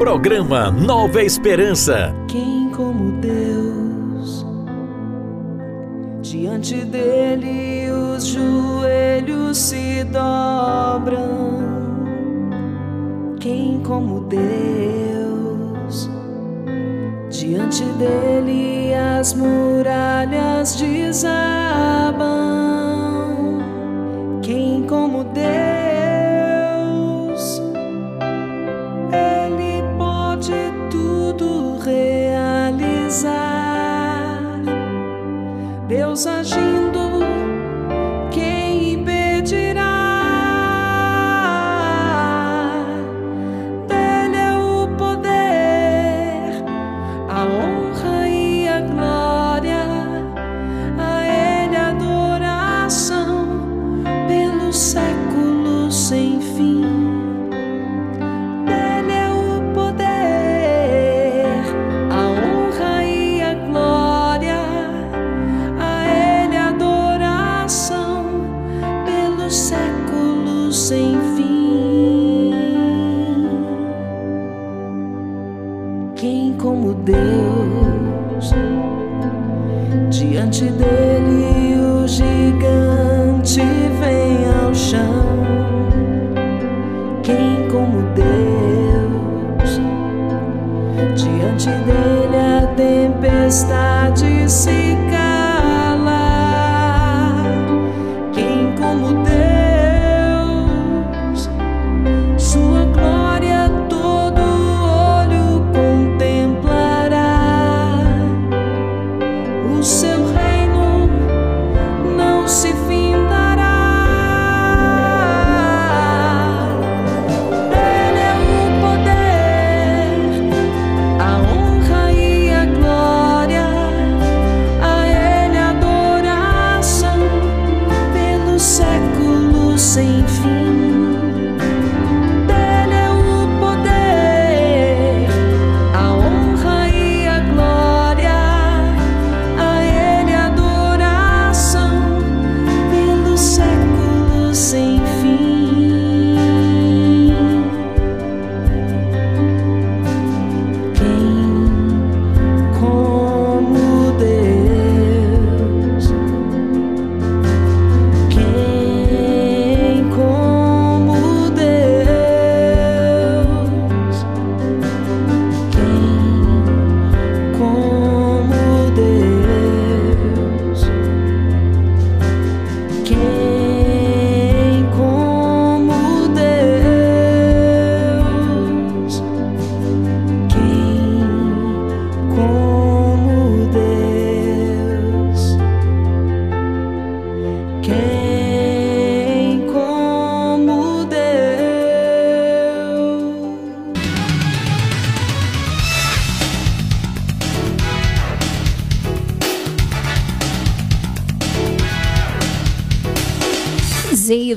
Programa Nova Esperança. Quem como Deus, diante dele os joelhos se dobram. Quem como Deus, diante dele as muralhas desabam. Quem como Deus Deus agindo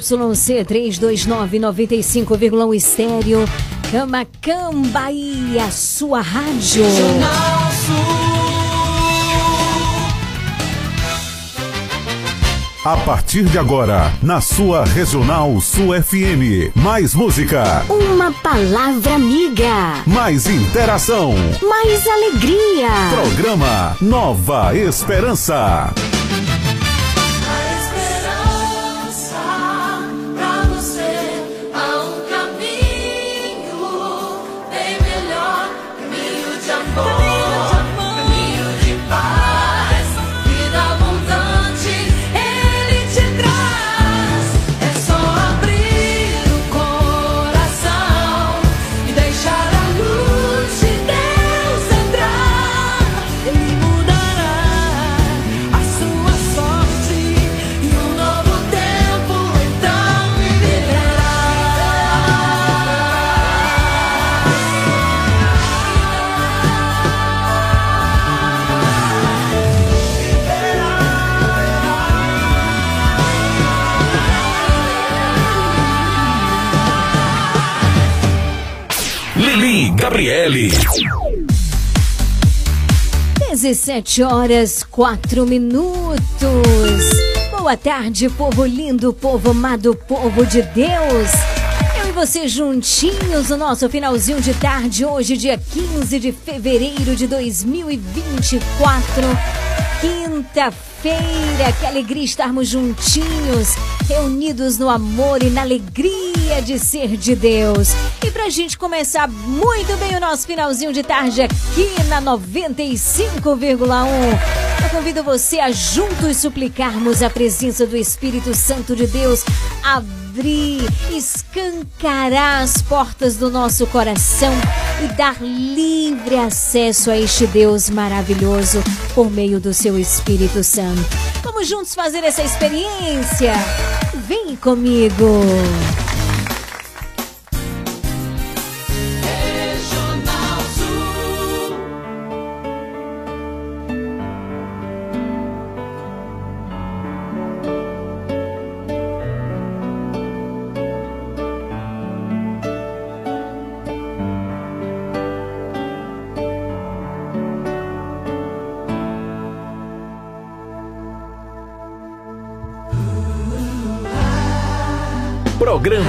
YC 32995,1 estéreo. Camacam, Bahia, sua rádio. A partir de agora, na sua Regional Sul FM. Mais música. Uma palavra amiga. Mais interação. Mais alegria. Programa Nova Esperança. Gabriele. 17 horas 4 minutos. Boa tarde, povo lindo, povo amado, povo de Deus você juntinhos no nosso finalzinho de tarde, hoje, dia 15 de fevereiro de 2024, quinta-feira. Que alegria estarmos juntinhos, reunidos no amor e na alegria de ser de Deus. E pra gente começar muito bem o nosso finalzinho de tarde aqui na 95,1. Eu convido você a juntos suplicarmos a presença do Espírito Santo de Deus, abrir, escancarar as portas do nosso coração e dar livre acesso a este Deus maravilhoso por meio do seu Espírito Santo. Vamos juntos fazer essa experiência? Vem comigo!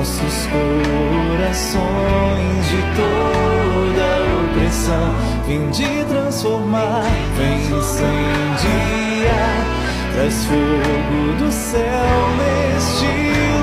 Nossos corações de toda opressão. Vinde transformar, vem incendiar, traz fogo do céu neste lugar.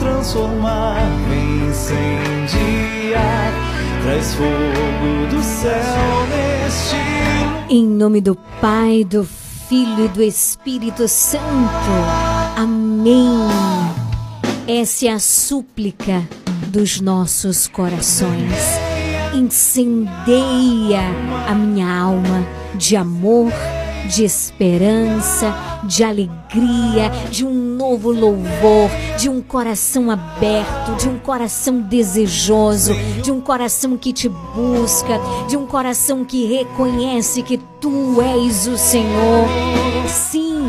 Transformar, vem incendiar, traz fogo do céu neste Em nome do Pai, do Filho e do Espírito Santo. Amém. Essa é a súplica dos nossos corações. Incendeia a minha alma de amor, de esperança, de alegria, de um novo louvor, de um coração aberto, de um coração desejoso, de um coração que te busca, de um coração que reconhece que tu és o Senhor. Sim,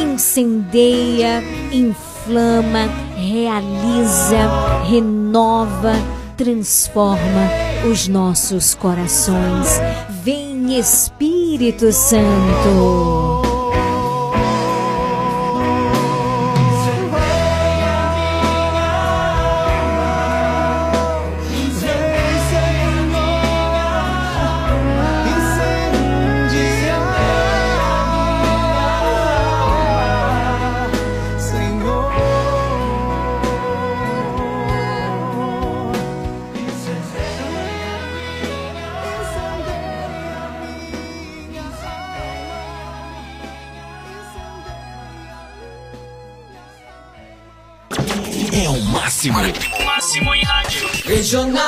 incendeia, inflama, realiza, renova, transforma os nossos corações. Vem Espírito Santo. Rádio. Regional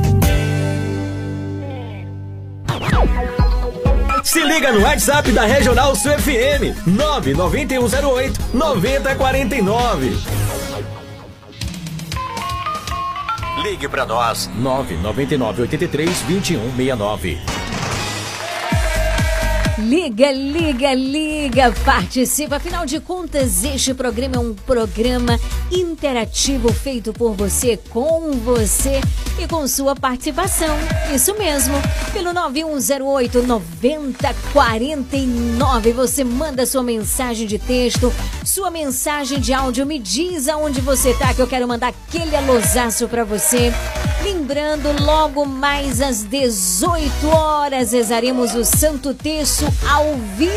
Liga no WhatsApp da Regional Sul FM 99108 9049. Ligue para nós 999 83 2169. Liga, liga, liga, participa. Afinal de contas, este programa é um programa interativo feito por você, com você e com sua participação. Isso mesmo. Pelo 9108 9049, você manda sua mensagem de texto, sua mensagem de áudio. Me diz aonde você tá, que eu quero mandar aquele alôzaço pra você. Lembrando, logo mais às 18 horas, rezaremos o Santo Terço ao vivo.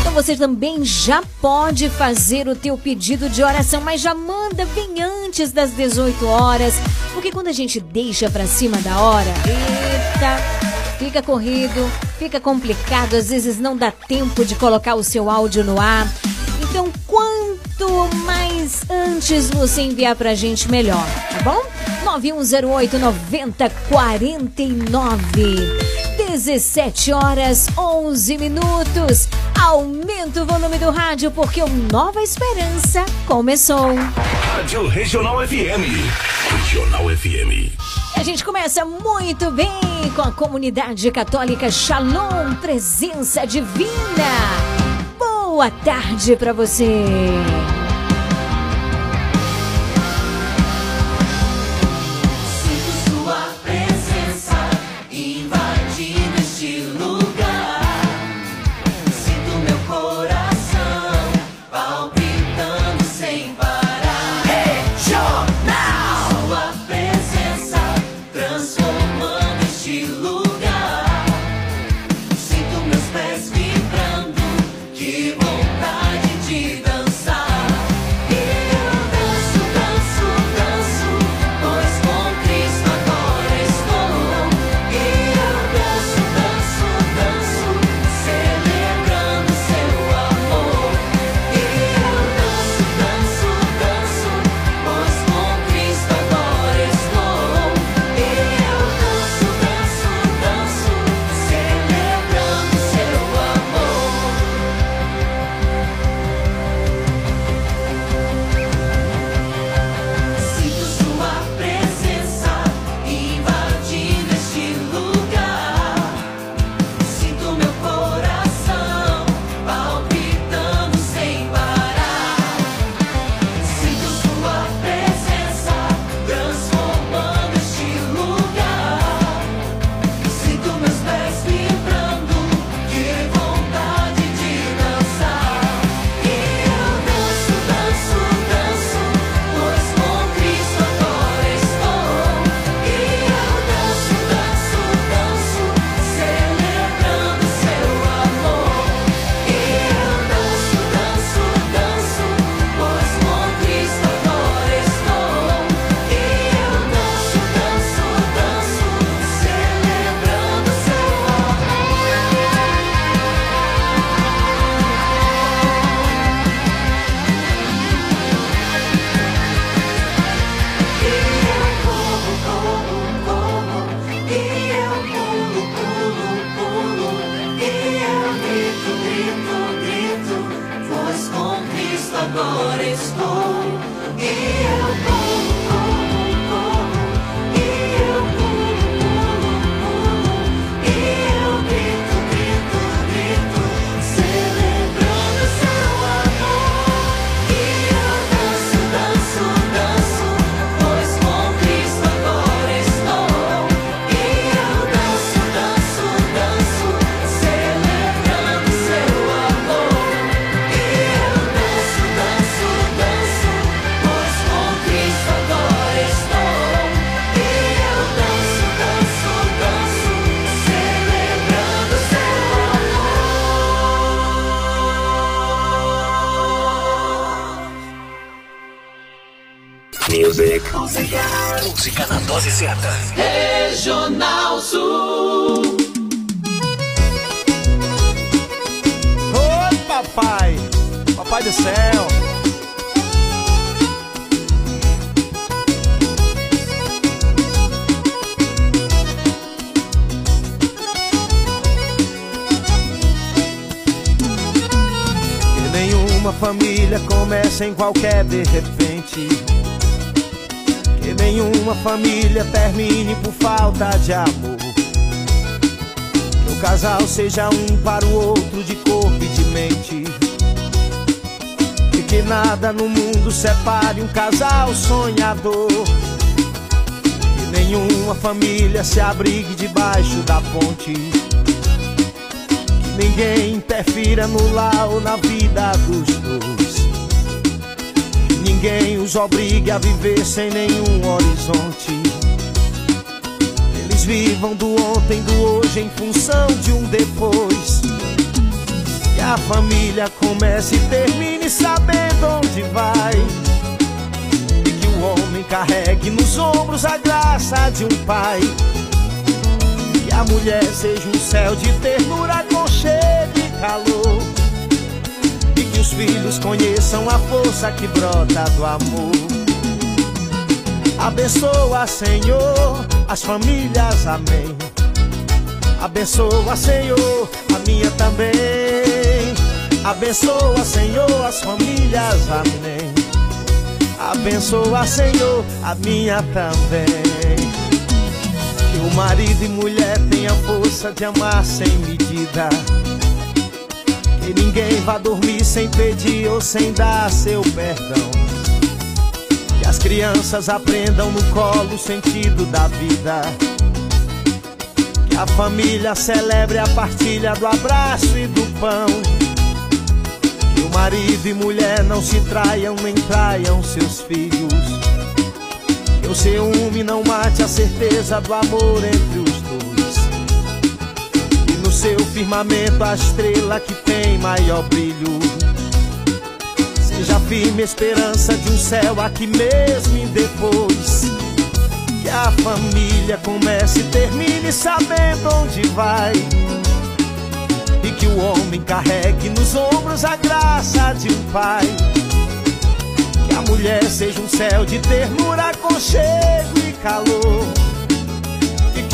Então você também já pode fazer o teu pedido de oração, mas já manda bem antes das 18 horas, porque quando a gente deixa para cima da hora, eita, fica corrido, fica complicado, às vezes não dá tempo de colocar o seu áudio no ar. Então, quanto mais antes você enviar pra gente, melhor, tá bom? 9108 9049. 17 horas 11 minutos. Aumenta o volume do rádio porque o Nova Esperança começou. Rádio Regional FM. Regional FM. A gente começa muito bem com a comunidade católica Shalom, presença divina. Boa tarde para você. Começa em qualquer de repente. Que nenhuma família termine por falta de amor. Que o casal seja um para o outro de corpo e de mente. E que nada no mundo separe um casal sonhador. Que nenhuma família se abrigue debaixo da ponte. Que ninguém interfira no lar ou na vida dos dois. Ninguém os obrigue a viver sem nenhum horizonte. Eles vivam do ontem, do hoje em função de um depois. Que a família comece e termine sabendo onde vai. E que o homem carregue nos ombros a graça de um pai. Que a mulher seja um céu de ternura, aconchego e calor. Os filhos conheçam a força que brota do amor. Abençoa, Senhor, as famílias, amém. Abençoa, Senhor, a minha também. Abençoa, Senhor, as famílias, amém. Abençoa, Senhor, a minha também. Que o marido e mulher tenham força de amar sem medida. Que ninguém vá dormir sem pedir ou sem dar seu perdão. Que as crianças aprendam no colo o sentido da vida. Que a família celebre a partilha do abraço e do pão. Que o marido e mulher não se traiam nem traiam seus filhos. Que o ciúme não mate a certeza do amor entre os dois. Seu firmamento a estrela que tem maior brilho. Seja firme esperança de um céu aqui mesmo e depois. Que a família comece e termine sabendo onde vai. E que o homem carregue nos ombros a graça de um pai. Que a mulher seja um céu de ternura, aconchego e calor.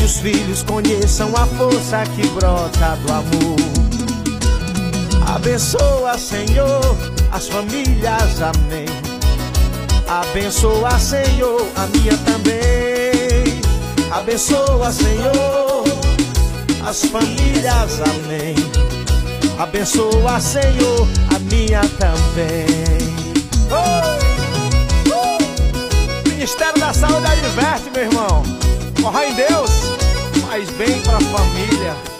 Que os filhos conheçam a força que brota do amor. Abençoa, Senhor, as famílias, amém. Abençoa, Senhor, a minha também. Abençoa, Senhor, as famílias, amém. Abençoa, Senhor, a minha também. Oh! Oh! Ministério da Saúde adverte, meu irmão. Corra em Deus, faz bem pra família.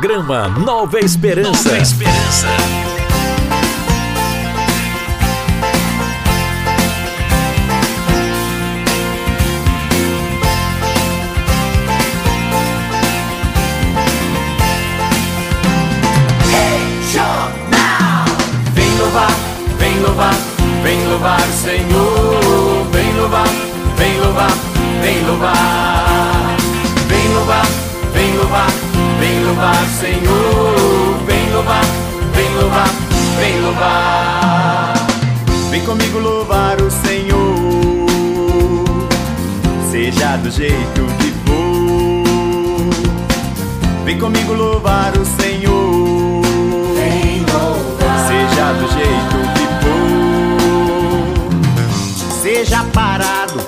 Programa Nova Esperança. Nova Esperança. Vem louvar, vem louvar, vem louvar o Senhor. Vem louvar, vem louvar, vem louvar. Vem louvar, vem louvar, vem louvar o Senhor. Vem louvar, vem louvar, vem louvar. Vem comigo louvar o Senhor, seja do jeito que for. Vem comigo louvar o Senhor, seja do jeito que for. Seja parado,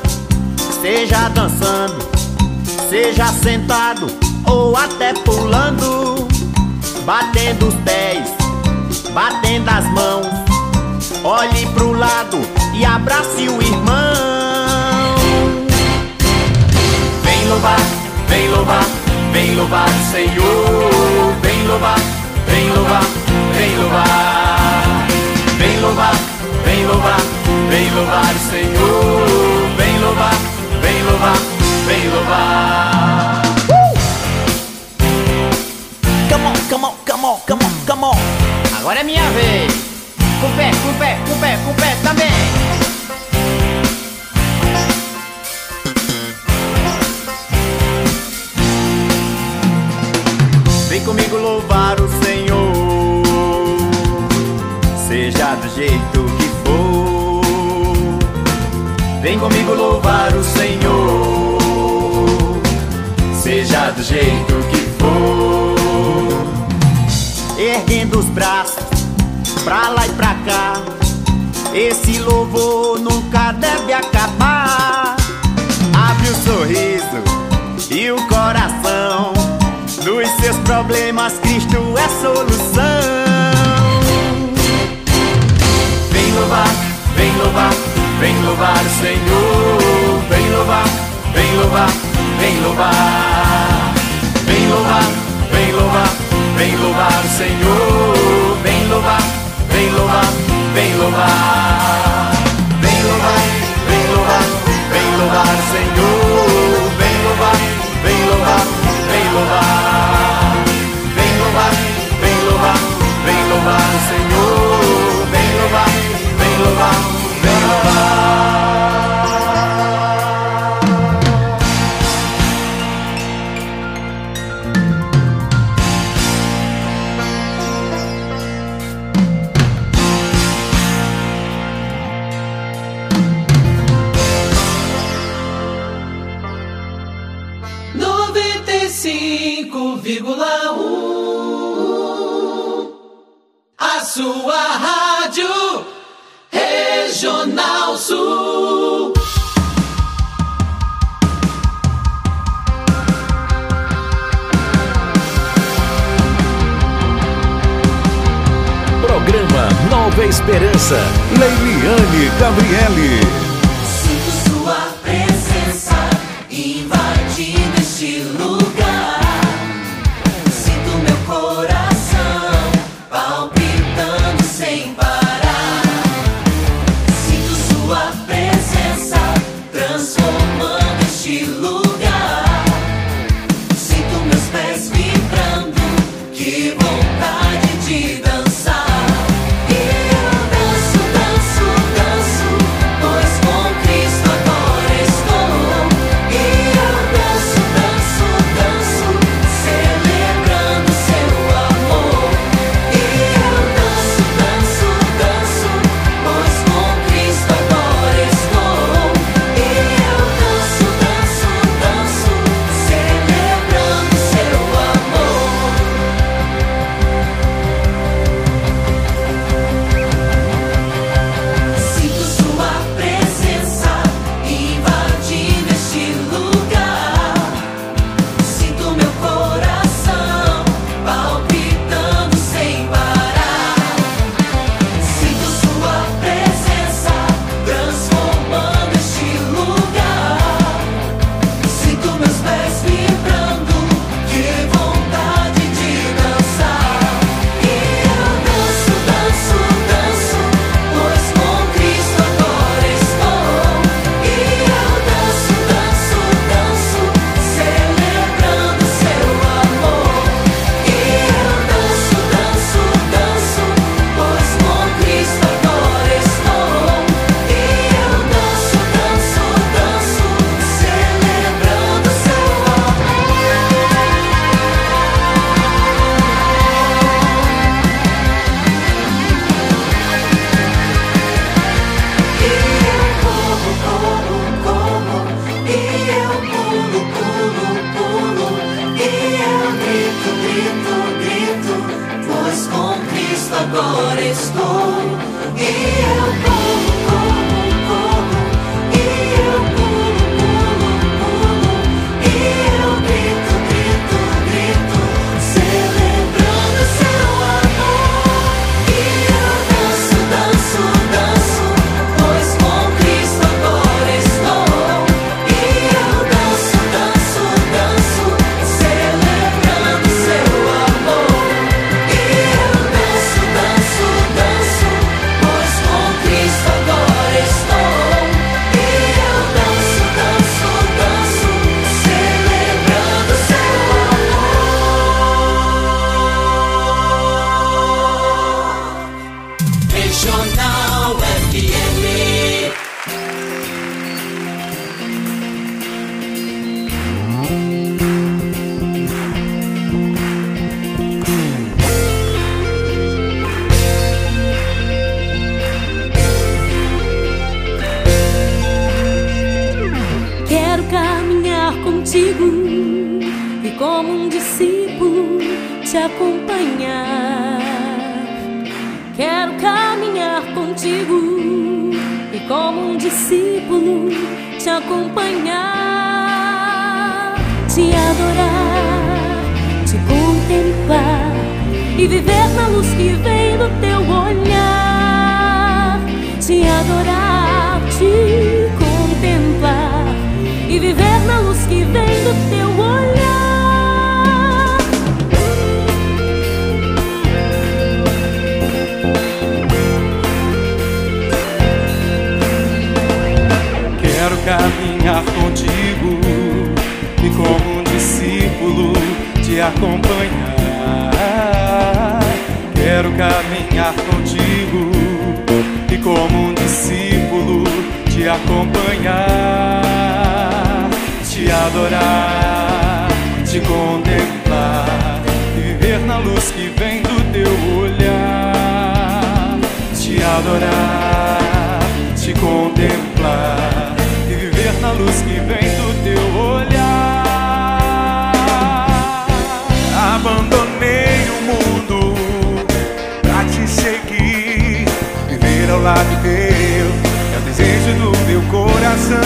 seja dançando, seja sentado até pulando, batendo os pés, batendo as mãos. Olhe pro lado e abrace o irmão. Vem louvar, vem louvar, vem louvar o Senhor. Vem louvar, vem louvar, vem louvar. Vem louvar, vem louvar, vem louvar o Senhor. Vem louvar, vem louvar, vem louvar. Agora é minha vez. Com pé, com pé, com pé, com pé também. Vem comigo louvar o Senhor, seja do jeito que for. Vem comigo louvar o Senhor, seja do jeito que for. Erguendo os braços pra lá e pra cá. Esse louvor nunca deve acabar. Abre o sorriso e o coração. Nos seus problemas, Cristo é solução. Vem louvar, vem louvar, vem louvar o Senhor. Vem louvar, vem louvar, vem louvar. Vem louvar, vem louvar, vem louvar o Senhor. Vem louvar vem louvar, vem louvar. Vem louvar, vem louvar, vem louvar, Senhor. 101,1 A sua rádio Regional Sul. Programa Nova Esperança. Leiliane Gabriele. Te acompanhar. Quero caminhar contigo e como um discípulo te acompanhar, te adorar, te contemplar e viver na luz que vem do teu olhar, te adorar, discípulo te acompanhar. Quero caminhar contigo e como um discípulo te acompanhar, te adorar, te contemplar e viver na luz que vem do teu olhar, te adorar, te contemplar e viver na luz que vem do Abandonei o mundo pra te seguir, viver ao lado teu é o desejo do meu coração.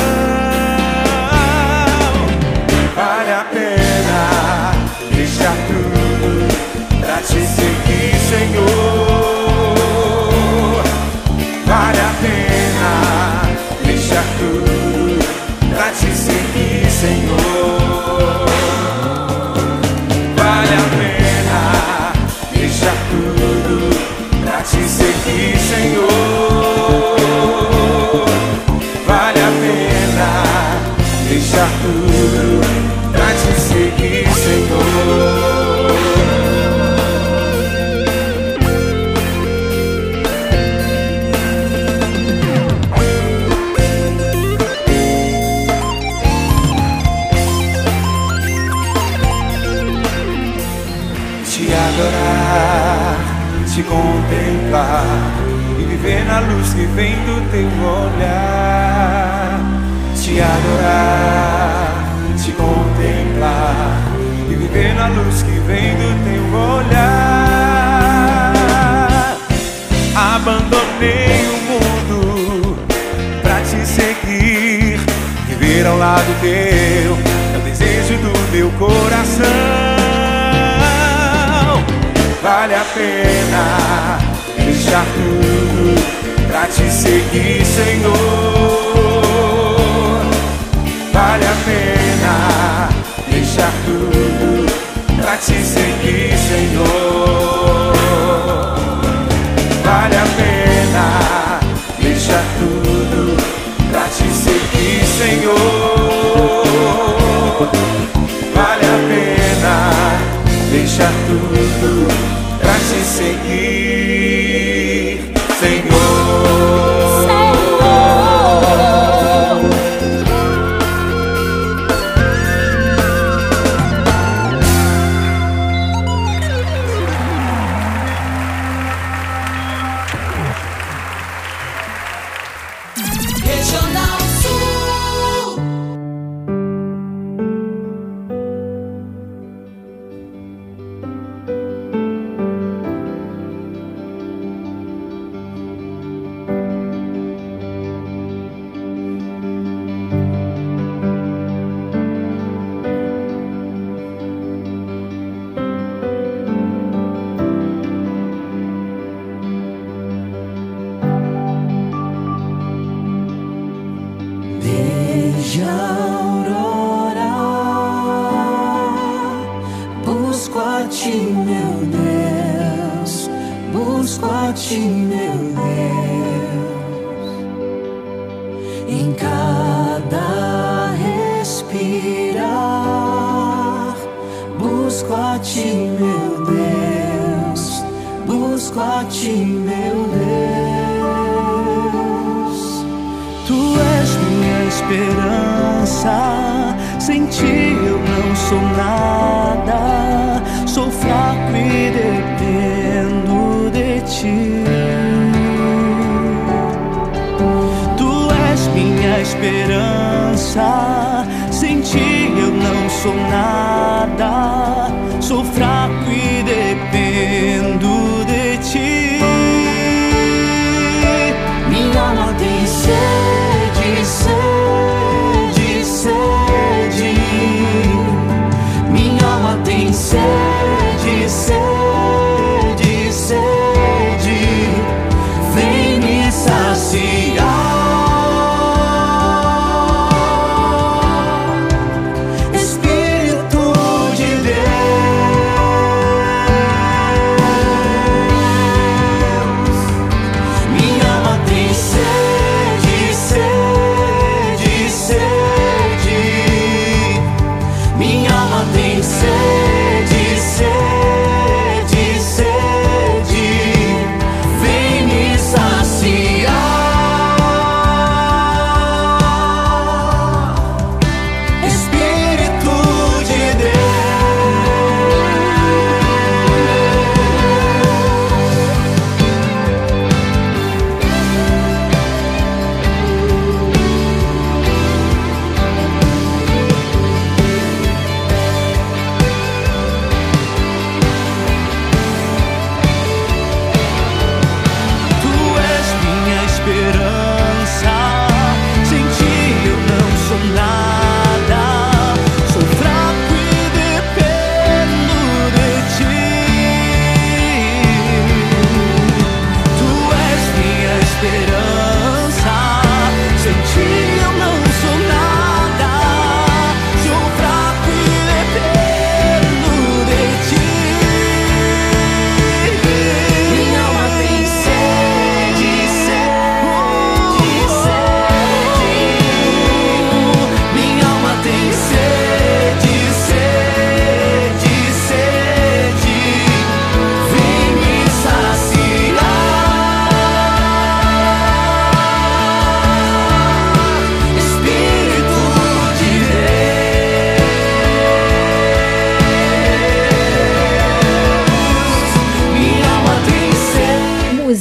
Vale a pena deixar tudo pra te seguir, Senhor. Vale a pena deixar tudo pra te seguir, Senhor. Vale a pena deixar tudo pra te seguir, Senhor. Vale a pena deixar tudo pra te seguir, contemplar e viver na luz que vem do teu olhar. Te adorar, te contemplar e viver na luz que vem do teu olhar. Abandonei o mundo pra te seguir, viver ao lado teu é o desejo do meu coração. Vale a pena deixar tudo pra te seguir, Senhor. Vale a pena deixar tudo pra te seguir, Senhor. Vale a pena deixar tudo pra te seguir, Senhor. Vale a pena deixar tudo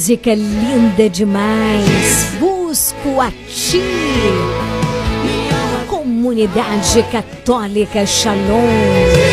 música linda demais. Busco a ti. Comunidade Católica Shalom.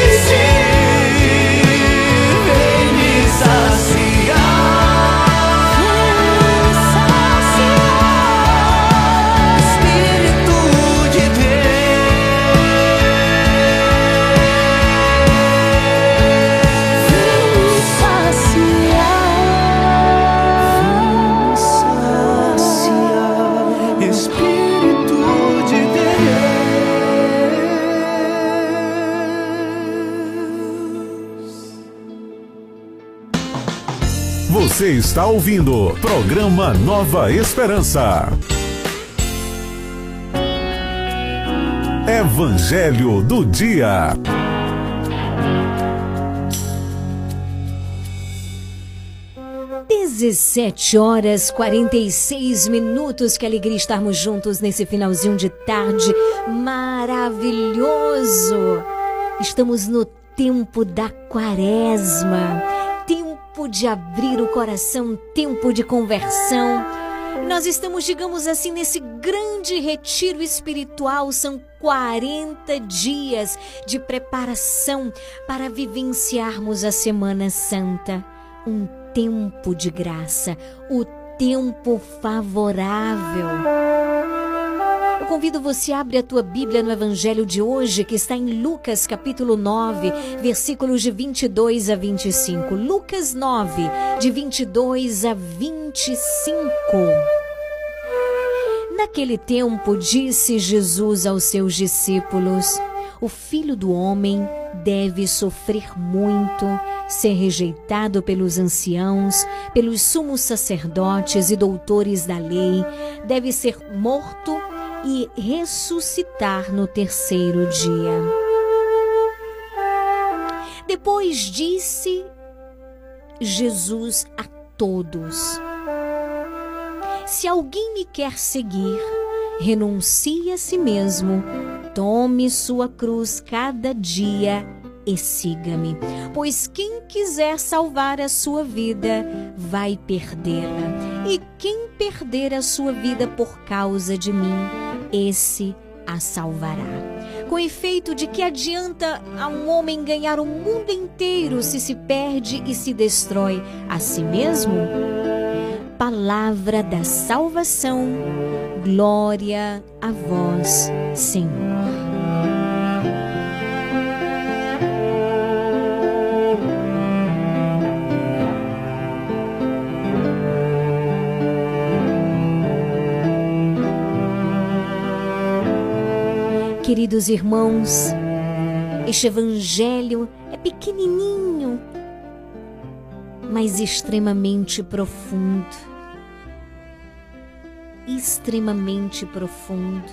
Você está ouvindo programa Nova Esperança. Evangelho do Dia. Dezessete horas quarenta e seis minutos. Que alegria estarmos juntos nesse finalzinho de tarde maravilhoso. Estamos no tempo da quaresma tempo de abrir o coração, tempo de conversão. Nós estamos, digamos assim, nesse grande retiro espiritual. São 40 dias de preparação para vivenciarmos a Semana Santa. Um tempo de graça, o tempo favorável. Eu convido você a abrir a tua Bíblia no Evangelho de hoje, que está em Lucas capítulo 9, versículos de 22 a 25. Lucas 9, de 22 a 25. Naquele tempo, disse Jesus aos seus discípulos: O filho do homem deve sofrer muito, ser rejeitado pelos anciãos, pelos sumos sacerdotes e doutores da lei, deve ser morto e ressuscitar no terceiro dia. Depois disse Jesus a todos: Se alguém me quer seguir, renuncie a si mesmo, tome sua cruz cada dia e siga-me. Pois quem quiser salvar a sua vida, vai perdê-la. E quem perder a sua vida por causa de mim, esse a salvará. Com efeito, de que adianta a um homem ganhar o mundo inteiro se se perde e se destrói a si mesmo? Palavra da salvação, glória a vós, Senhor. Queridos irmãos, este evangelho é pequenininho, mas extremamente profundo. Extremamente profundo.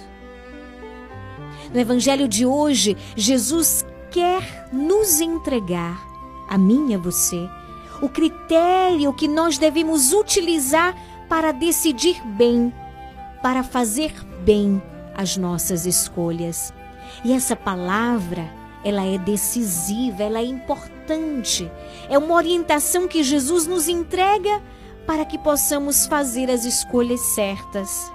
No evangelho de hoje, Jesus quer nos entregar, a mim e a você, o critério que nós devemos utilizar para decidir bem, para fazer bem as nossas escolhas. E essa palavra, ela é decisiva, ela é importante. É uma orientação que Jesus nos entrega para que possamos fazer as escolhas certas.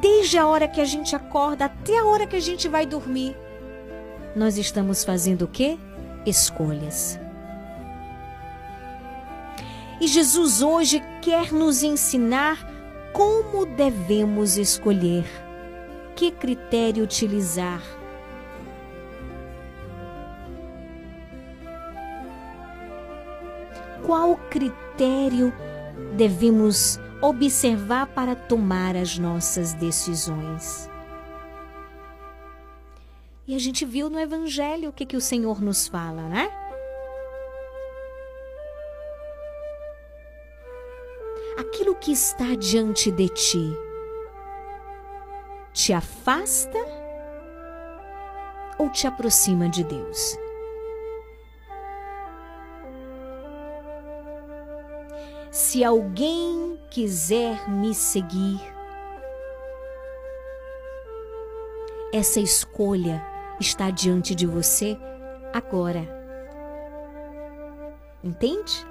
Desde a hora que a gente acorda até a hora que a gente vai dormir, nós estamos fazendo o quê? Escolhas. E Jesus hoje quer nos ensinar como devemos escolher? Que critério utilizar? Qual critério devemos observar para tomar as nossas decisões? E a gente viu no Evangelho o que, que o Senhor nos fala, né? Aquilo que está diante de ti te afasta ou te aproxima de Deus? Se alguém quiser me seguir, essa escolha está diante de você agora. Entende?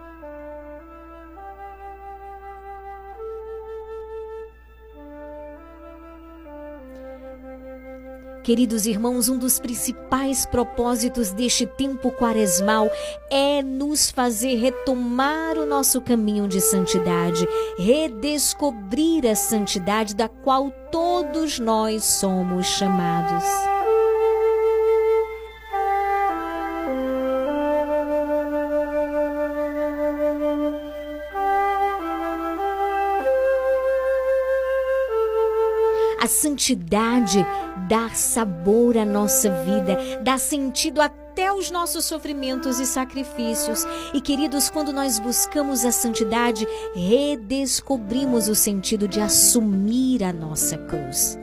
Queridos irmãos, um dos principais propósitos deste tempo quaresmal é nos fazer retomar o nosso caminho de santidade, redescobrir a santidade da qual todos nós somos chamados. A santidade dá sabor à nossa vida, dá sentido até aos nossos sofrimentos e sacrifícios. E queridos, quando nós buscamos a santidade, redescobrimos o sentido de assumir a nossa cruz,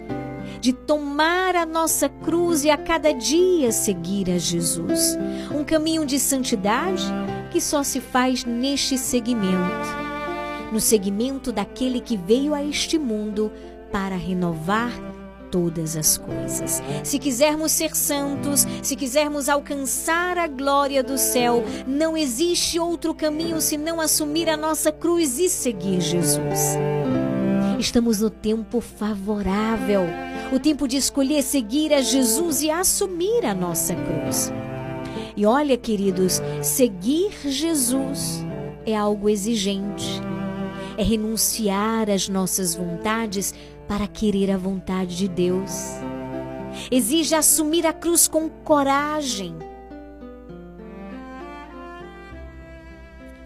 de tomar a nossa cruz e a cada dia seguir a Jesus. Um caminho de santidade que só se faz neste segmento no segmento daquele que veio a este mundo para renovar todas as coisas. Se quisermos ser santos, se quisermos alcançar a glória do céu, não existe outro caminho senão assumir a nossa cruz e seguir Jesus. Estamos no tempo favorável, o tempo de escolher seguir a Jesus e assumir a nossa cruz. E olha, queridos, seguir Jesus é algo exigente. É renunciar às nossas vontades para querer a vontade de Deus. Exige assumir a cruz com coragem.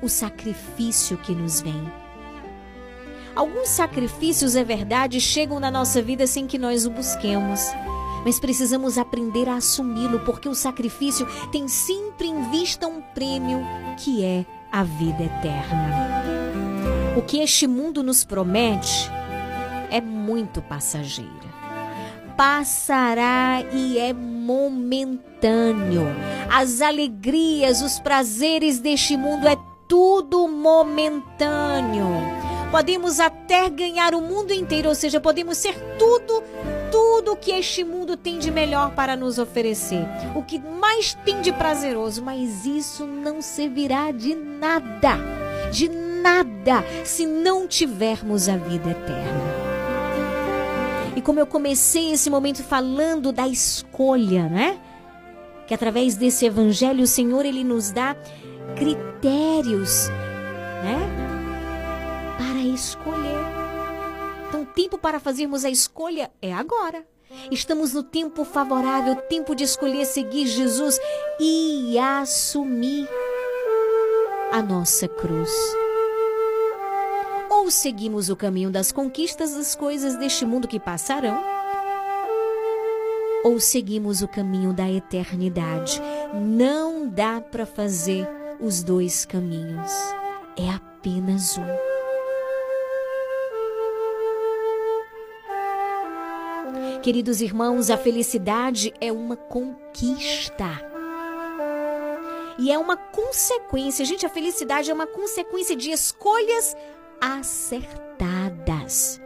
O sacrifício que nos vem. Alguns sacrifícios, é verdade, chegam na nossa vida sem que nós o busquemos. Mas precisamos aprender a assumi-lo, porque o sacrifício tem sempre em vista um prêmio que é a vida eterna. O que este mundo nos promete é muito passageira. Passará e é momentâneo. As alegrias, os prazeres deste mundo é tudo momentâneo. Podemos até ganhar o mundo inteiro, ou seja, podemos ser tudo, tudo que este mundo tem de melhor para nos oferecer. O que mais tem de prazeroso, mas isso não servirá de nada, de nada, se não tivermos a vida eterna. E como eu comecei esse momento falando da escolha, né? Que através desse evangelho o Senhor ele nos dá critérios, né? Para escolher. Então, o tempo para fazermos a escolha é agora. Estamos no tempo favorável, tempo de escolher seguir Jesus e assumir a nossa cruz. Ou seguimos o caminho das conquistas das coisas deste mundo que passarão, ou seguimos o caminho da eternidade. Não dá para fazer os dois caminhos. É apenas um. Queridos irmãos, a felicidade é uma conquista. E é uma consequência, gente, a felicidade é uma consequência de escolhas acertadas.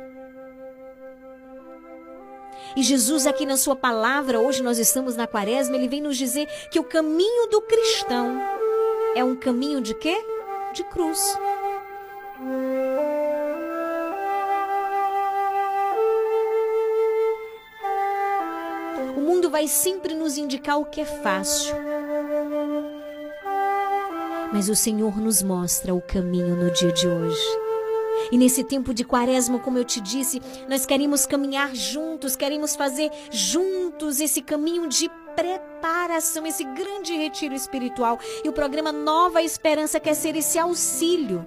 E Jesus, aqui na Sua palavra, hoje nós estamos na quaresma, ele vem nos dizer que o caminho do cristão é um caminho de quê? De cruz. O mundo vai sempre nos indicar o que é fácil. Mas o Senhor nos mostra o caminho no dia de hoje. E nesse tempo de quaresma, como eu te disse, nós queremos caminhar juntos, queremos fazer juntos esse caminho de preparação, esse grande retiro espiritual. E o programa Nova Esperança quer ser esse auxílio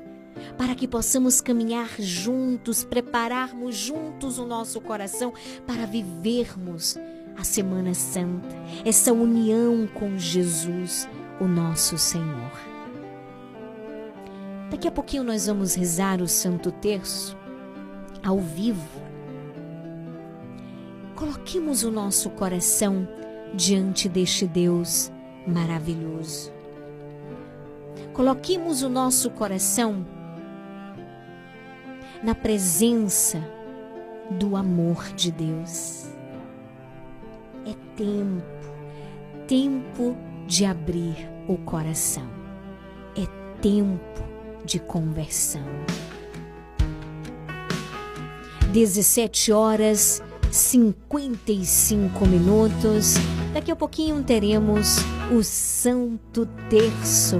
para que possamos caminhar juntos, prepararmos juntos o nosso coração para vivermos a Semana Santa, essa união com Jesus, o nosso Senhor. Daqui a pouquinho nós vamos rezar o Santo Terço ao vivo. Coloquemos o nosso coração diante deste Deus maravilhoso. Coloquemos o nosso coração na presença do amor de Deus. É tempo, tempo de abrir o coração. É tempo de conversão. 17 horas 55 minutos. Daqui a pouquinho teremos o Santo Terço.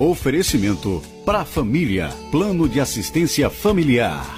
Oferecimento para família, plano de assistência familiar.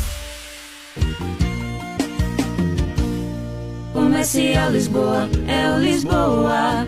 Comercial Lisboa, é o Lisboa.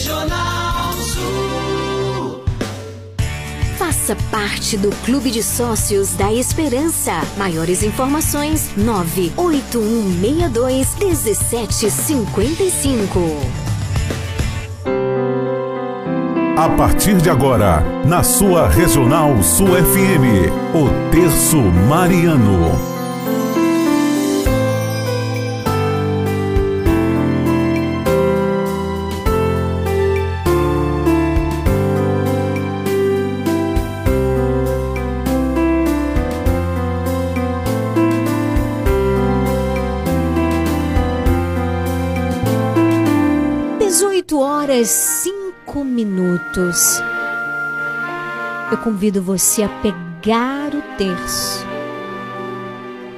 Regional Sul. Faça parte do Clube de Sócios da Esperança. Maiores informações: 98162 1755. A partir de agora, na sua Regional Sul FM, o Terço Mariano. Minutos. Eu convido você a pegar o terço,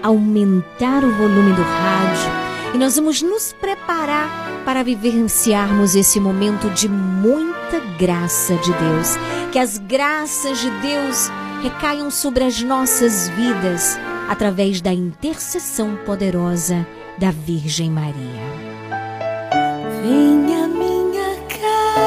aumentar o volume do rádio e nós vamos nos preparar para vivenciarmos esse momento de muita graça de Deus. Que as graças de Deus recaiam sobre as nossas vidas através da intercessão poderosa da Virgem Maria. Venha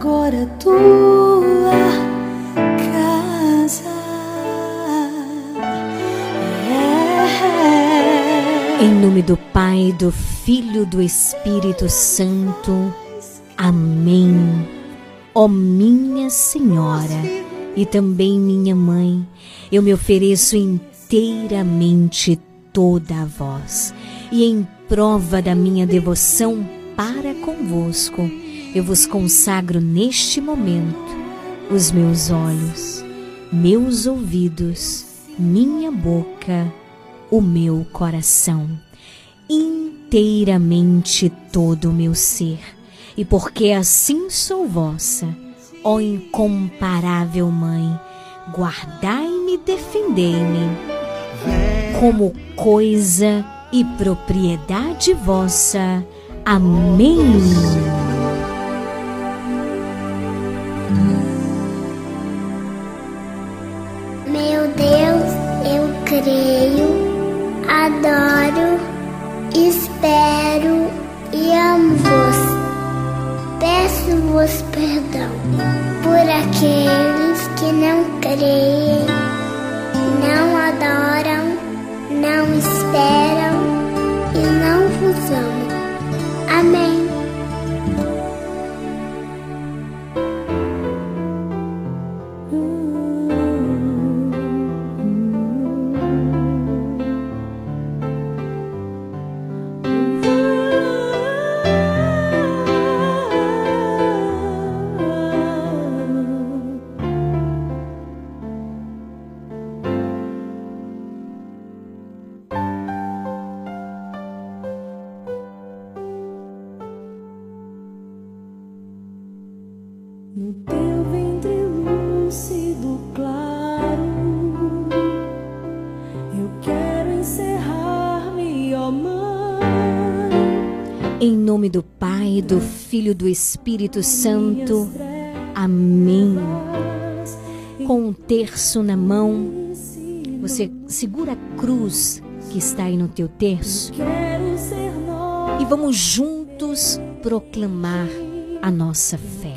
agora tua casa. É. Em nome do Pai, do Filho, do Espírito Santo. Amém. Ó minha Senhora e também minha mãe, eu me ofereço inteiramente toda a vós. E em prova da minha devoção para convosco, eu vos consagro neste momento os meus olhos, meus ouvidos, minha boca, o meu coração, inteiramente todo o meu ser. E porque assim sou vossa, ó incomparável Mãe, guardai-me defendei-me como coisa e propriedade vossa. Amém. Perdão por aqueles que não creem, não adoram, não esperam e não vos amam. Amém. Pai, do Filho do Espírito Santo. Amém. Com um terço na mão, você segura a cruz que está aí no teu terço e vamos juntos proclamar a nossa fé.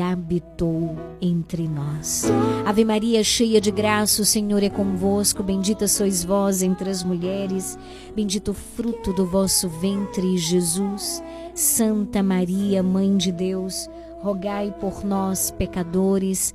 habitou entre nós. Ave Maria, cheia de graça, o Senhor é convosco. Bendita sois vós entre as mulheres. Bendito o fruto do vosso ventre, Jesus. Santa Maria, Mãe de Deus, rogai por nós, pecadores,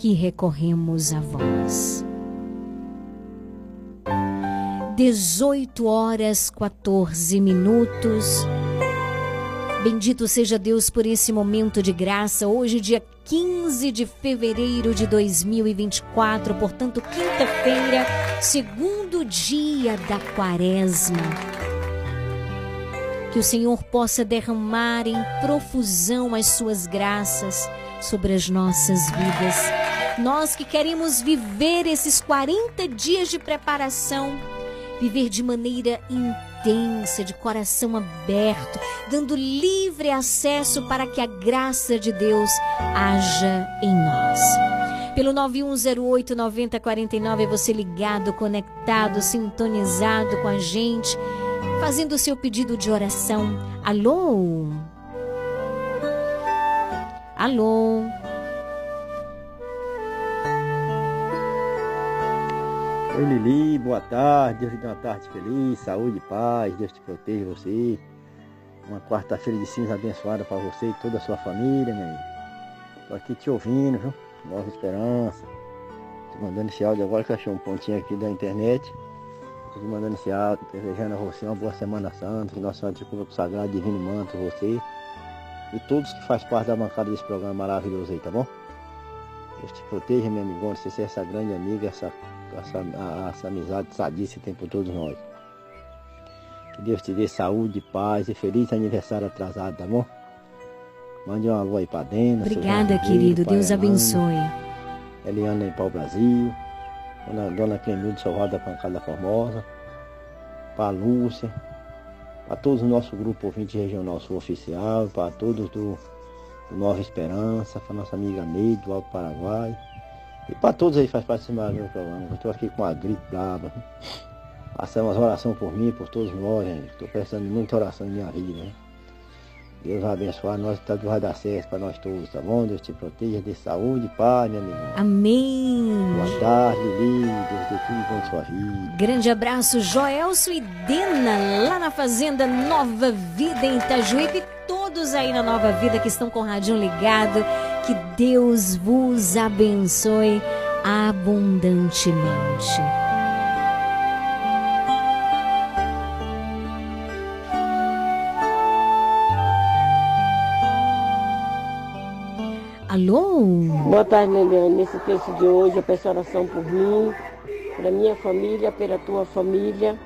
que recorremos a vós. 18 horas 14 minutos. Bendito seja Deus por esse momento de graça. Hoje, dia 15 de fevereiro de 2024, portanto, quinta-feira, segundo dia da quaresma. Que o Senhor possa derramar em profusão as suas graças sobre as nossas vidas. Nós que queremos viver esses 40 dias de preparação, viver de maneira intensa, de coração aberto, dando livre acesso para que a graça de Deus haja em nós. Pelo 9108 9049 é você ligado, conectado, sintonizado com a gente fazendo o seu pedido de oração. Alô? Alô? Oi Lili, boa tarde, Deus te dê uma tarde feliz, saúde paz, Deus te proteja você. Uma quarta-feira de cinza abençoada para você e toda a sua família, meu amigo. Tô aqui te ouvindo, viu? Nova Esperança. Tô mandando esse áudio agora que eu achei um pontinho aqui da internet. Estou mandando esse áudio, desejando a você uma boa Semana Santa, que Nossa Senhora te cubra o sagrado divino manto você e todos que faz parte da bancada desse programa maravilhoso aí, tá bom? Deus te proteja, meu amigão, você ser essa grande amiga, essa, essa, a, essa amizade sadíssima que tem por todos nós. Que Deus te dê saúde, paz e feliz aniversário atrasado, tá bom? Mande uma alô aí pra dentro. Obrigada, querido. Deus abençoe. Eliana para o Brasil. Dona, Dona Clemilde Sorroda da Pancada Formosa, para a Lúcia, para todos o nosso grupo ouvinte regional sul oficial, para todos do, do, Nova Esperança, para nossa amiga Neide do Alto Paraguai, e para todos aí faz parte desse maravilhoso programa. Estou aqui com a gripe brava. Umas orações por mim, por todos nós, Estou precisando de muita oração em minha vida, né? Deus vai abençoar nós, tudo vai dar certo para nós todos, tá bom? Deus te proteja, dê saúde, paz, minha amiga. Amém. Boa tarde, Lili. Deus dê tudo bom em sua vida. Grande abraço, Joelso e Dena, lá na Fazenda Nova Vida em Itajuípe. E todos aí na Nova Vida que estão com o radinho ligado. Que Deus vos abençoe abundantemente. Alô? Boa tarde, Liliane. Nesse texto de hoje, eu peço oração por mim, pela minha família, pela tua família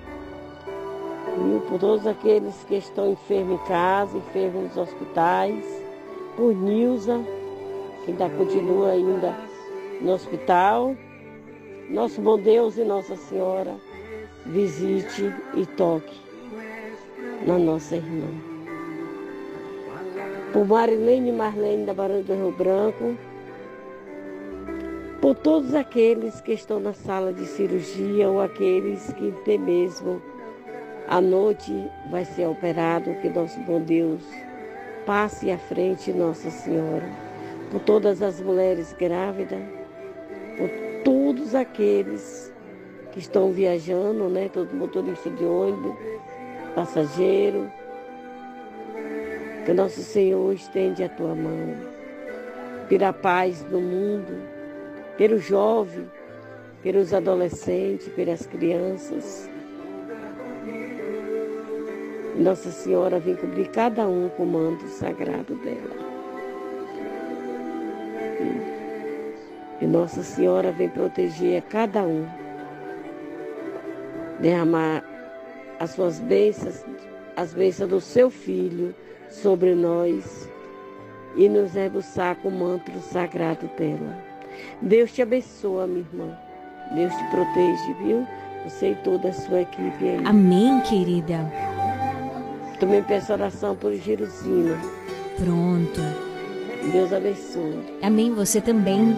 e por todos aqueles que estão enfermos em casa, enfermos nos hospitais, por Nilza, que ainda continua ainda no hospital. Nosso bom Deus e Nossa Senhora, visite e toque na nossa irmã por Marilene Marlene da Barão do Rio Branco, por todos aqueles que estão na sala de cirurgia ou aqueles que até mesmo à noite vai ser operado, que nosso bom Deus passe à frente, Nossa Senhora, por todas as mulheres grávidas, por todos aqueles que estão viajando, né? Todo motorista de ônibus, passageiro. Que nosso Senhor estende a tua mão. Pela paz no mundo, pelo jovem, pelos adolescentes, pelas crianças. Nossa Senhora vem cobrir cada um com o manto sagrado dela. E Nossa Senhora vem proteger a cada um. Derramar as suas bênçãos, as bênçãos do seu Filho sobre nós e nos rebuçar com o manto sagrado dela. Deus te abençoa, minha irmã. Deus te protege, viu? Você e toda a sua equipe aí. Amém, querida. Também peço oração por Jerusina. Pronto. Deus abençoe. Amém, você também.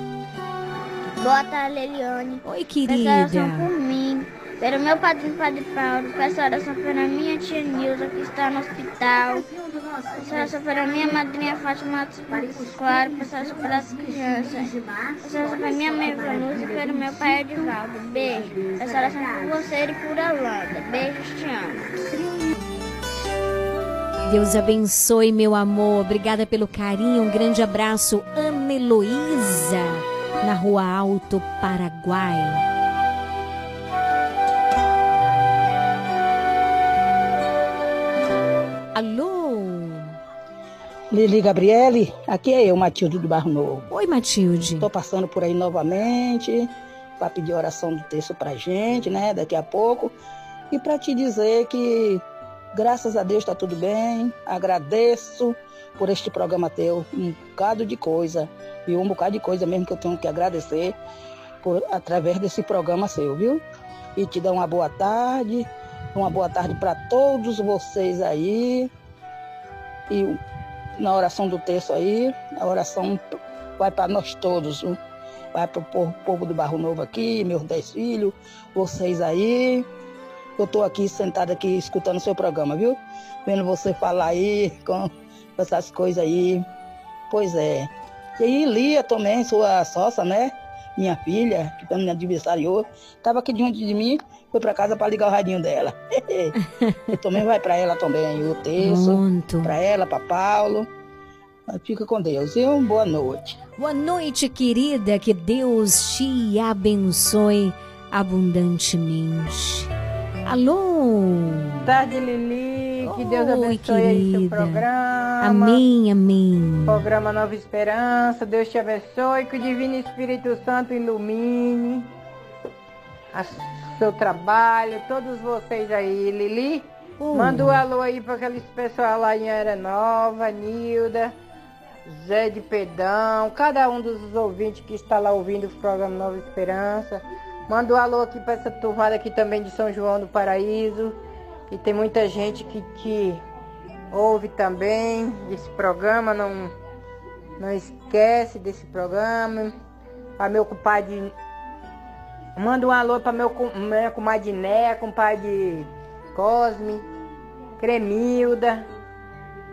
Boa tarde, Leliane. Oi, Peço querida. oração por mim, pelo meu padrinho, Padre Paulo. Peço oração pela minha tia Nilza, que está no hospital. Peço oração pela minha madrinha Fátima Pascoal. Peço oração pelas crianças. Peço oração pela minha mãe Vanusa e pelo meu pai Edivaldo. Beijo. Peço oração por você e por Holanda. Beijo, te amo. Deus abençoe, meu amor. Obrigada pelo carinho. Um grande abraço, Ana Heloísa, na Rua Alto, Paraguai. Lili Gabriele, aqui é eu, Matilde do Barro Novo. Oi, Matilde. Estou passando por aí novamente para pedir oração do texto pra gente, né, daqui a pouco. E para te dizer que, graças a Deus, está tudo bem. Agradeço por este programa teu, um bocado de coisa, e um bocado de coisa mesmo que eu tenho que agradecer por, através desse programa seu, viu? E te dar uma boa tarde, uma boa tarde para todos vocês aí. E na oração do texto aí, a oração vai para nós todos, viu? vai para o povo do Barro Novo aqui, meus dez filhos, vocês aí. Eu estou aqui sentada aqui escutando o seu programa, viu? Vendo você falar aí com essas coisas aí. Pois é. E aí Lia também, sua sócia, né? Minha filha, que também me adversariou, estava aqui diante de mim, foi para casa para ligar o radinho dela. e também vai para ela também, o texto. Para ela, para Paulo. Fica com Deus. E uma boa noite. Boa noite, querida. Que Deus te abençoe abundantemente. Alô? tarde, Lili. Que Deus abençoe aí seu querida. programa. Amém, amém. Programa Nova Esperança. Deus te abençoe. Que o Divino Espírito Santo ilumine a seu trabalho. Todos vocês aí, Lili. Oh. Manda um alô aí para aqueles pessoal lá em Era Nova, Nilda, Zé de Pedão, cada um dos ouvintes que está lá ouvindo o programa Nova Esperança. Manda um alô aqui para essa turmada aqui também de São João do Paraíso. E tem muita gente que te ouve também desse programa, não, não esquece desse programa. Para meu compadre. Manda um alô para meu com- minha comadre Né, compadre Cosme, Cremilda.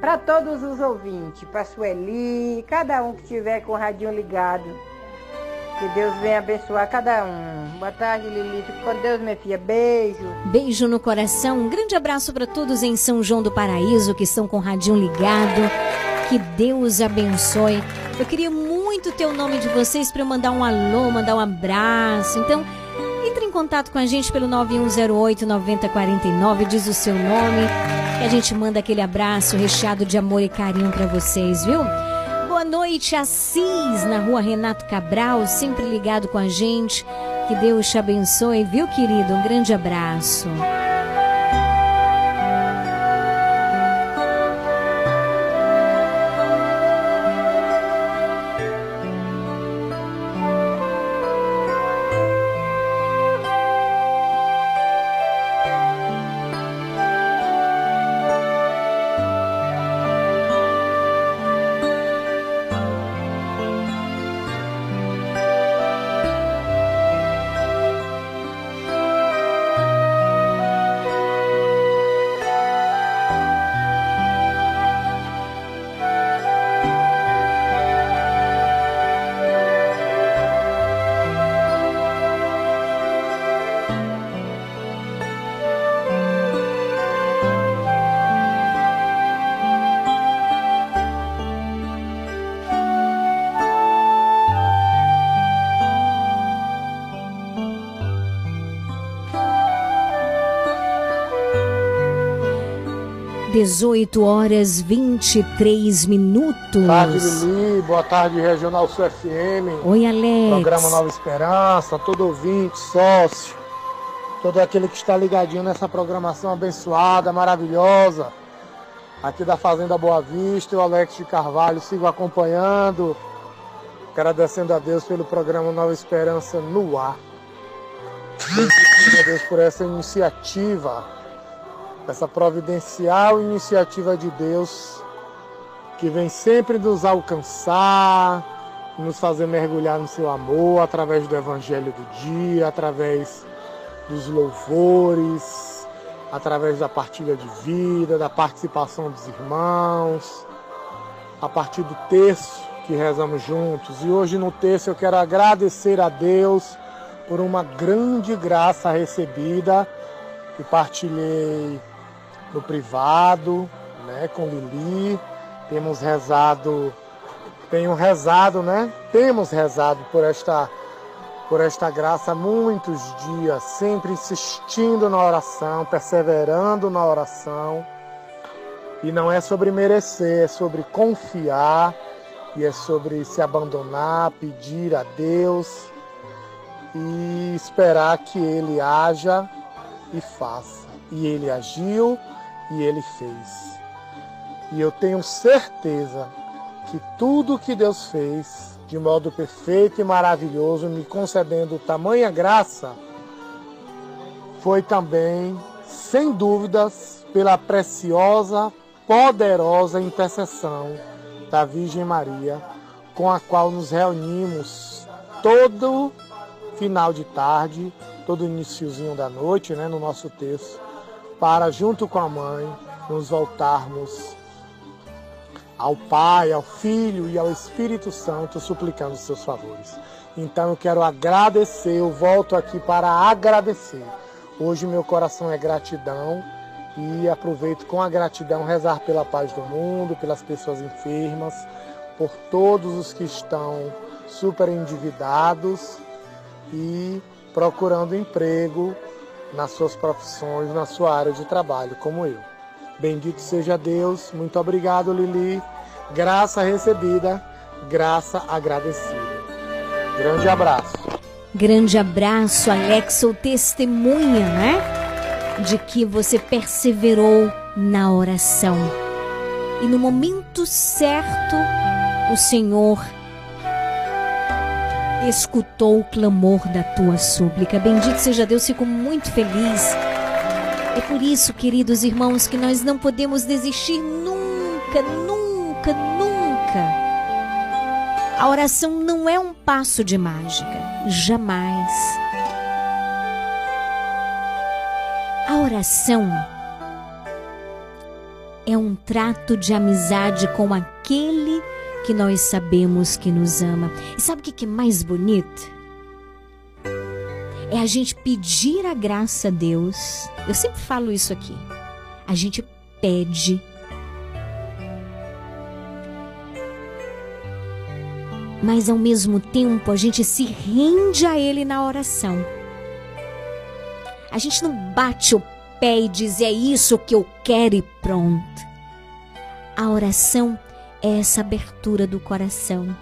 Para todos os ouvintes, para Sueli, cada um que tiver com o radinho ligado. Que Deus venha abençoar cada um. Boa tarde, Lili. Fique com Deus, minha filha. Beijo. Beijo no coração. Um grande abraço para todos em São João do Paraíso que estão com o radinho ligado. Que Deus abençoe. Eu queria muito ter o nome de vocês para eu mandar um alô, mandar um abraço. Então, entre em contato com a gente pelo 9108 9049, diz o seu nome, que a gente manda aquele abraço recheado de amor e carinho para vocês, viu? Boa noite, Assis, na rua Renato Cabral, sempre ligado com a gente. Que Deus te abençoe, viu, querido? Um grande abraço. 18 horas 23 minutos. Boa tarde, Lili. Boa tarde, Regional Sul FM. Oi, Alex. Programa Nova Esperança, todo ouvinte, sócio, todo aquele que está ligadinho nessa programação abençoada, maravilhosa. Aqui da Fazenda Boa Vista, o Alex de Carvalho, sigo acompanhando. Agradecendo a Deus pelo programa Nova Esperança no ar. Agradecendo a Deus por essa iniciativa essa providencial iniciativa de Deus que vem sempre nos alcançar, nos fazer mergulhar no seu amor através do evangelho do dia, através dos louvores, através da partilha de vida, da participação dos irmãos, a partir do texto que rezamos juntos. E hoje no texto eu quero agradecer a Deus por uma grande graça recebida que partilhei no privado, né, com Lili. Temos rezado, tenho rezado, né? Temos rezado por esta por esta graça muitos dias, sempre insistindo na oração, perseverando na oração. E não é sobre merecer, é sobre confiar e é sobre se abandonar, pedir a Deus e esperar que Ele haja e faça. E Ele agiu e ele fez. E eu tenho certeza que tudo que Deus fez de modo perfeito e maravilhoso, me concedendo tamanha graça, foi também, sem dúvidas, pela preciosa, poderosa intercessão da Virgem Maria, com a qual nos reunimos todo final de tarde, todo iníciozinho da noite, né, no nosso texto, para, junto com a mãe, nos voltarmos ao Pai, ao Filho e ao Espírito Santo, suplicando seus favores. Então eu quero agradecer, eu volto aqui para agradecer. Hoje meu coração é gratidão e aproveito com a gratidão rezar pela paz do mundo, pelas pessoas enfermas, por todos os que estão super endividados e procurando emprego nas suas profissões, na sua área de trabalho, como eu. Bendito seja Deus, muito obrigado, Lili. Graça recebida, graça agradecida. Grande abraço. Grande abraço, Alex, o testemunha, né? De que você perseverou na oração. E no momento certo, o Senhor escutou o clamor da tua súplica. Bendito seja Deus, fico muito feliz. É por isso, queridos irmãos, que nós não podemos desistir nunca, nunca, nunca. A oração não é um passo de mágica, jamais. A oração é um trato de amizade com aquele que nós sabemos que nos ama. E sabe o que é mais bonito? É a gente pedir a graça a Deus. Eu sempre falo isso aqui. A gente pede. Mas ao mesmo tempo a gente se rende a Ele na oração. A gente não bate o pé e diz é isso que eu quero e pronto. A oração é essa abertura do coração,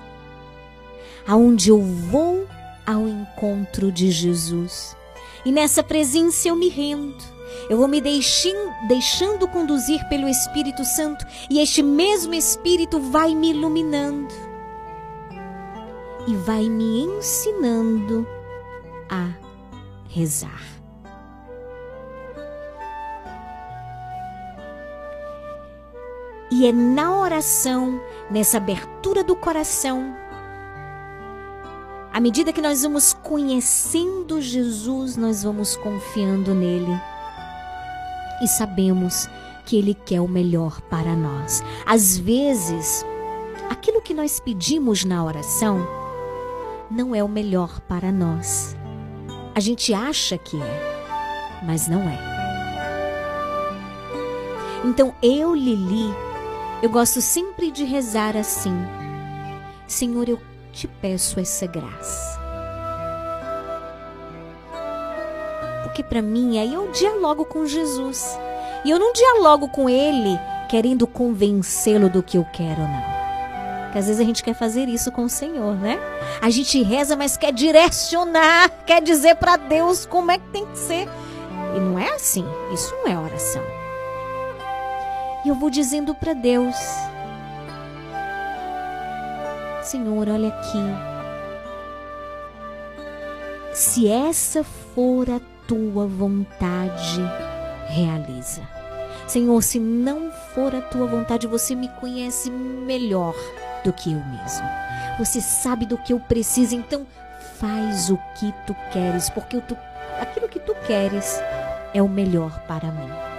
aonde eu vou ao encontro de Jesus. E nessa presença eu me rendo. Eu vou me deixando, deixando conduzir pelo Espírito Santo e este mesmo Espírito vai me iluminando e vai me ensinando a rezar. E é na oração, nessa abertura do coração, à medida que nós vamos conhecendo Jesus, nós vamos confiando nele. E sabemos que ele quer o melhor para nós. Às vezes, aquilo que nós pedimos na oração não é o melhor para nós. A gente acha que é, mas não é. Então eu, Lili, eu gosto sempre de rezar assim: Senhor, eu te peço essa graça. Porque para mim aí eu dialogo com Jesus. E eu não dialogo com ele querendo convencê-lo do que eu quero, não. Porque às vezes a gente quer fazer isso com o Senhor, né? A gente reza, mas quer direcionar, quer dizer para Deus como é que tem que ser. E não é assim. Isso não é oração. E eu vou dizendo para Deus: Senhor, olha aqui. Se essa for a tua vontade, realiza. Senhor, se não for a tua vontade, você me conhece melhor do que eu mesmo. Você sabe do que eu preciso, então faz o que tu queres, porque tu, aquilo que tu queres é o melhor para mim.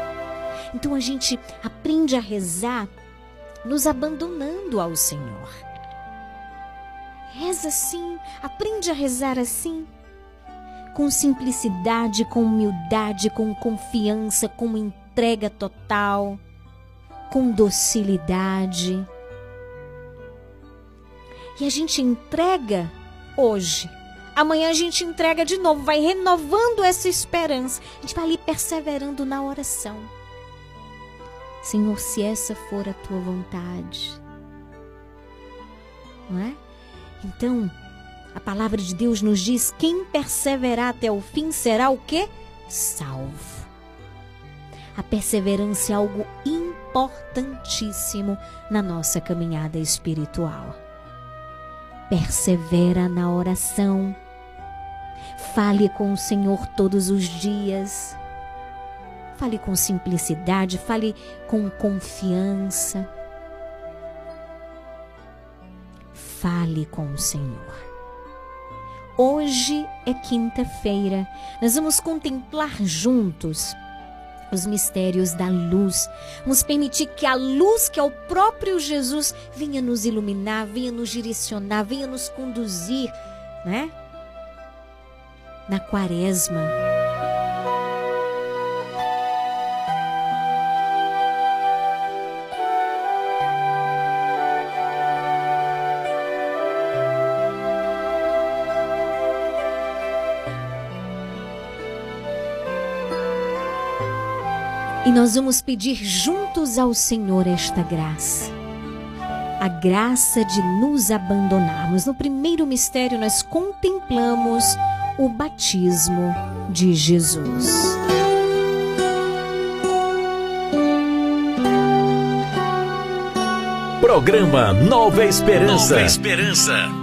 Então a gente aprende a rezar nos abandonando ao Senhor. Reza assim, aprende a rezar assim, com simplicidade, com humildade, com confiança, com entrega total, com docilidade. E a gente entrega hoje. Amanhã a gente entrega de novo, vai renovando essa esperança. A gente vai ali perseverando na oração. Senhor, se essa for a tua vontade. Não é? Então, a palavra de Deus nos diz: quem perseverar até o fim será o quê? Salvo. A perseverança é algo importantíssimo na nossa caminhada espiritual persevera na oração. Fale com o Senhor todos os dias. Fale com simplicidade, fale com confiança. Fale com o Senhor. Hoje é quinta-feira. Nós vamos contemplar juntos os mistérios da luz. Vamos permitir que a luz, que é o próprio Jesus, venha nos iluminar, venha nos direcionar, venha nos conduzir, né? Na quaresma. E nós vamos pedir juntos ao Senhor esta graça. A graça de nos abandonarmos. No primeiro mistério, nós contemplamos o batismo de Jesus. Programa Nova Esperança. Nova Esperança.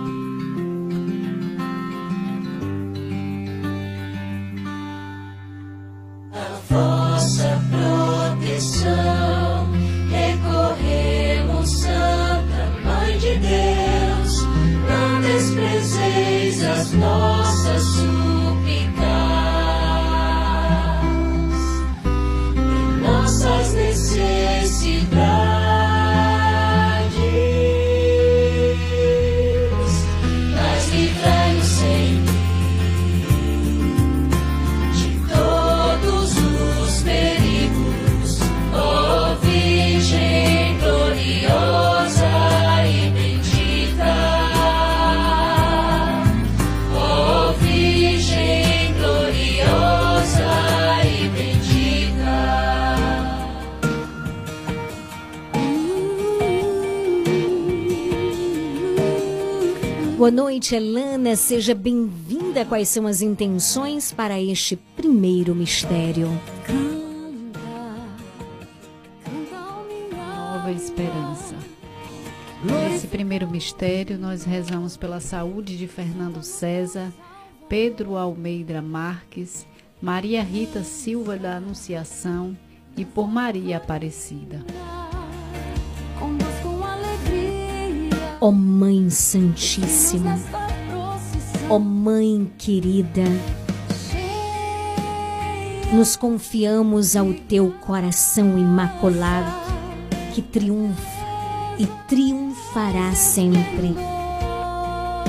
Seja bem-vinda. Quais são as intenções para este primeiro mistério? Nova esperança. Nesse primeiro mistério, nós rezamos pela saúde de Fernando César, Pedro Almeida Marques, Maria Rita Silva da Anunciação e por Maria Aparecida. Ó oh Mãe Santíssima, ó oh Mãe querida, nos confiamos ao teu coração imaculado que triunfa e triunfará sempre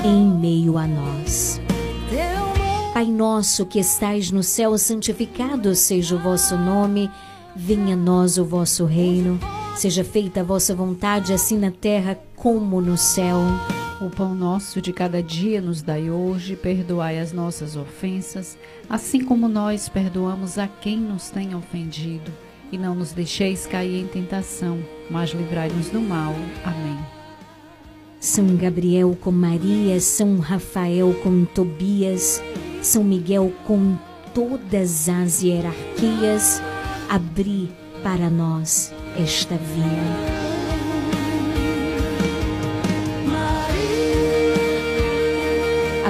em meio a nós. Pai nosso que estais no céu, santificado seja o vosso nome, venha a nós o vosso reino, seja feita a vossa vontade, assim na terra como no céu. O pão nosso de cada dia nos dai hoje, perdoai as nossas ofensas, assim como nós perdoamos a quem nos tem ofendido e não nos deixeis cair em tentação, mas livrai-nos do mal. Amém. São Gabriel com Maria, São Rafael com Tobias, São Miguel com todas as hierarquias, abri para nós esta via.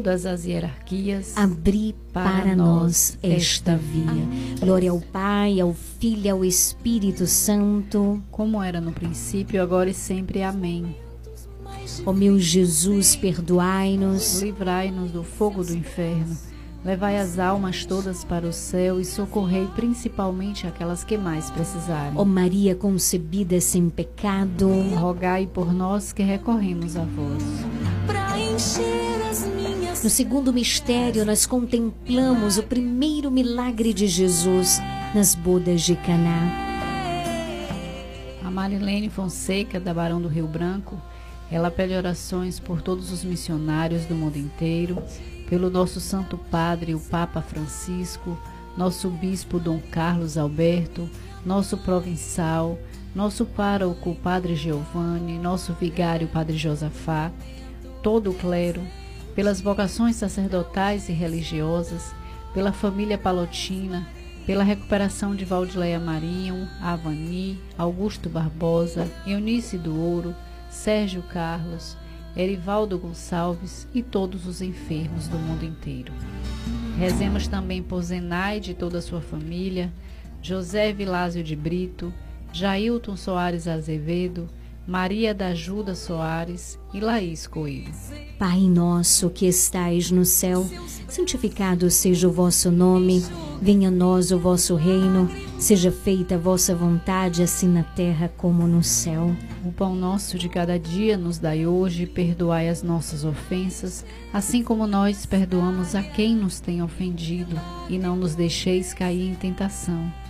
todas as hierarquias, abri para, para nós esta via. Glória ao Pai, ao Filho e ao Espírito Santo, como era no princípio, agora e sempre. Amém. Ó meu Jesus, perdoai-nos, livrai-nos do fogo do inferno, levai as almas todas para o céu e socorrei principalmente aquelas que mais precisarem. Ó Maria concebida sem pecado, rogai por nós que recorremos a vós. Para encher as minhas no segundo mistério, nós contemplamos o primeiro milagre de Jesus nas bodas de Caná. A Marilene Fonseca, da Barão do Rio Branco, ela pede orações por todos os missionários do mundo inteiro, pelo nosso Santo Padre, o Papa Francisco, nosso Bispo Dom Carlos Alberto, nosso provincial, nosso pároco, Padre Giovanni, nosso vigário, Padre Josafá, todo o clero, pelas vocações sacerdotais e religiosas, pela família palotina, pela recuperação de Valdileia Marinho, Avani, Augusto Barbosa, Eunice do Ouro, Sérgio Carlos, Erivaldo Gonçalves e todos os enfermos do mundo inteiro. Rezemos também por Zenaide e toda a sua família, José Vilásio de Brito, Jailton Soares Azevedo, Maria da Ajuda Soares e Laís Coelho. Pai nosso que estais no céu, santificado seja o vosso nome, venha a nós o vosso reino, seja feita a vossa vontade, assim na terra como no céu. O pão nosso de cada dia nos dai hoje, perdoai as nossas ofensas, assim como nós perdoamos a quem nos tem ofendido, e não nos deixeis cair em tentação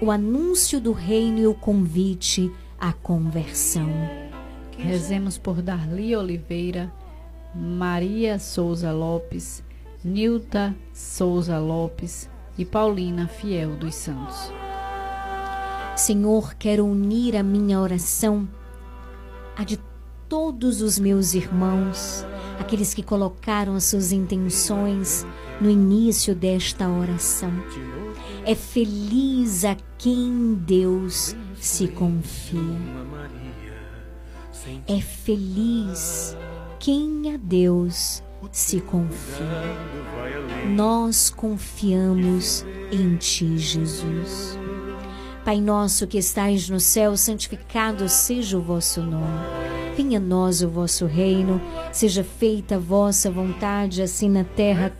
o anúncio do reino e o convite à conversão. Rezemos por Darli Oliveira, Maria Souza Lopes, Nilta Souza Lopes e Paulina Fiel dos Santos. Senhor, quero unir a minha oração a de todos os meus irmãos, aqueles que colocaram as suas intenções no início desta oração. É feliz a quem Deus se confia. É feliz quem a Deus se confia. Nós confiamos em Ti, Jesus. Pai nosso que estais no céu, santificado seja o vosso nome. Venha a nós o vosso reino, seja feita a vossa vontade, assim na terra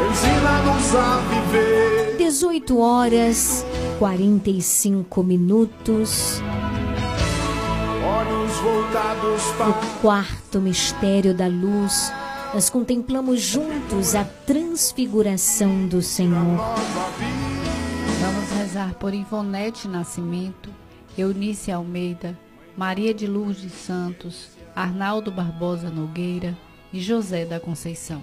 Ensina-nos a viver. 18 horas 45 minutos. Olhos voltados para o quarto mistério da luz nós contemplamos juntos a transfiguração do Senhor. Vamos rezar por Ivonete Nascimento, Eunice Almeida, Maria de Lourdes Santos, Arnaldo Barbosa Nogueira e José da Conceição.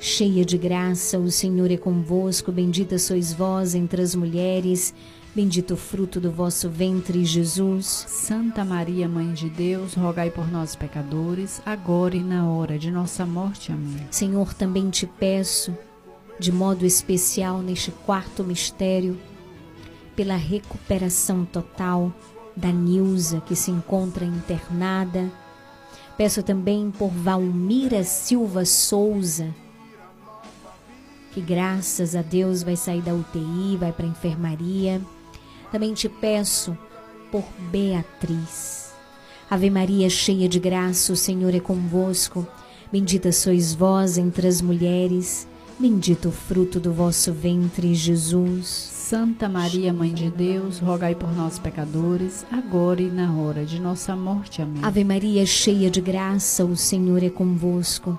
cheia de graça, o Senhor é convosco, bendita sois vós entre as mulheres, Bendito o fruto do vosso ventre, Jesus. Santa Maria, Mãe de Deus, rogai por nós, pecadores, agora e na hora de nossa morte. Amém. Senhor, também te peço, de modo especial neste quarto mistério, pela recuperação total da Nilza, que se encontra internada. Peço também por Valmira Silva Souza, que graças a Deus vai sair da UTI, vai para a enfermaria. Também te peço por Beatriz. Ave Maria, cheia de graça, o Senhor é convosco. Bendita sois vós entre as mulheres. Bendito o fruto do vosso ventre, Jesus. Santa Maria, Mãe de Deus, rogai por nós, pecadores, agora e na hora de nossa morte. Amém. Ave Maria, cheia de graça, o Senhor é convosco.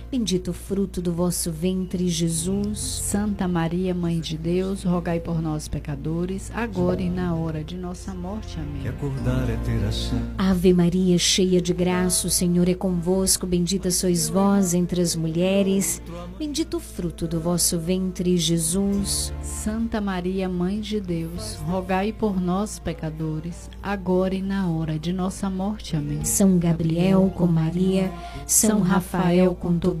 o fruto do vosso ventre, Jesus. Santa Maria, Mãe de Deus, rogai por nós, pecadores, agora e na hora de nossa morte. Amém. Que acordar é ter Ave Maria, cheia de graça, o Senhor é convosco, bendita sois vós entre as mulheres. Bendito o fruto do vosso ventre, Jesus. Santa Maria, Mãe de Deus, rogai por nós, pecadores, agora e na hora de nossa morte. Amém. São Gabriel com Maria, São Rafael com Tobias,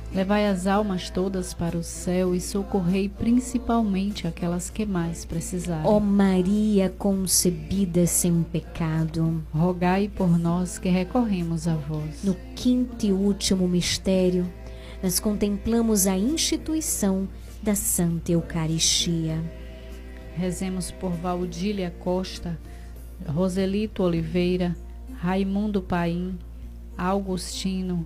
Levai as almas todas para o céu e socorrei principalmente aquelas que mais precisarem. Ó Maria concebida sem pecado, rogai por nós que recorremos a vós. No quinto e último mistério, nós contemplamos a instituição da Santa Eucaristia. Rezemos por Valdília Costa, Roselito Oliveira, Raimundo Paim, Augustino,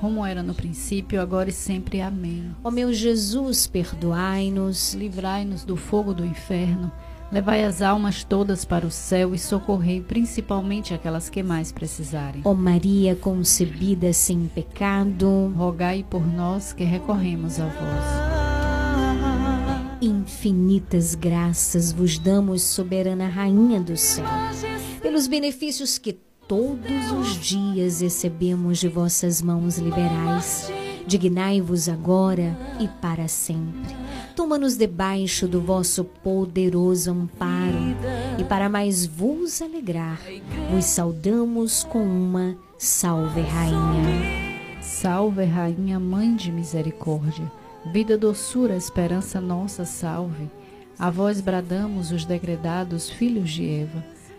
como era no princípio, agora e sempre. Amém. Ó meu Jesus, perdoai-nos, livrai-nos do fogo do inferno, levai as almas todas para o céu e socorrei principalmente aquelas que mais precisarem. Ó Maria concebida sem pecado, rogai por nós que recorremos a vós. Infinitas graças vos damos, soberana Rainha do céu, pelos benefícios que todos os dias recebemos de vossas mãos liberais. Dignai-vos agora e para sempre. Toma-nos debaixo do vosso poderoso amparo e para mais vos alegrar, vos saudamos com uma Salve Rainha. Salve Rainha, Mãe de Misericórdia, vida, doçura, esperança nossa, salve. A vós bradamos os degredados filhos de Eva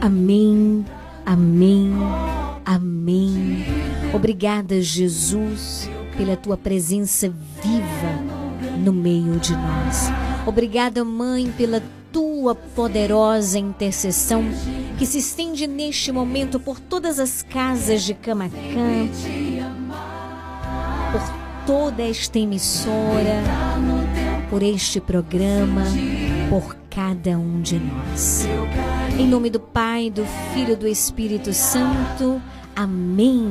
Amém. Amém, amém. Obrigada, Jesus, pela tua presença viva no meio de nós. Obrigada, Mãe, pela tua poderosa intercessão que se estende neste momento por todas as casas de Camacã, por toda esta emissora, por este programa, por cada um de nós. Em nome do Pai, do Filho e do Espírito Santo. Amém.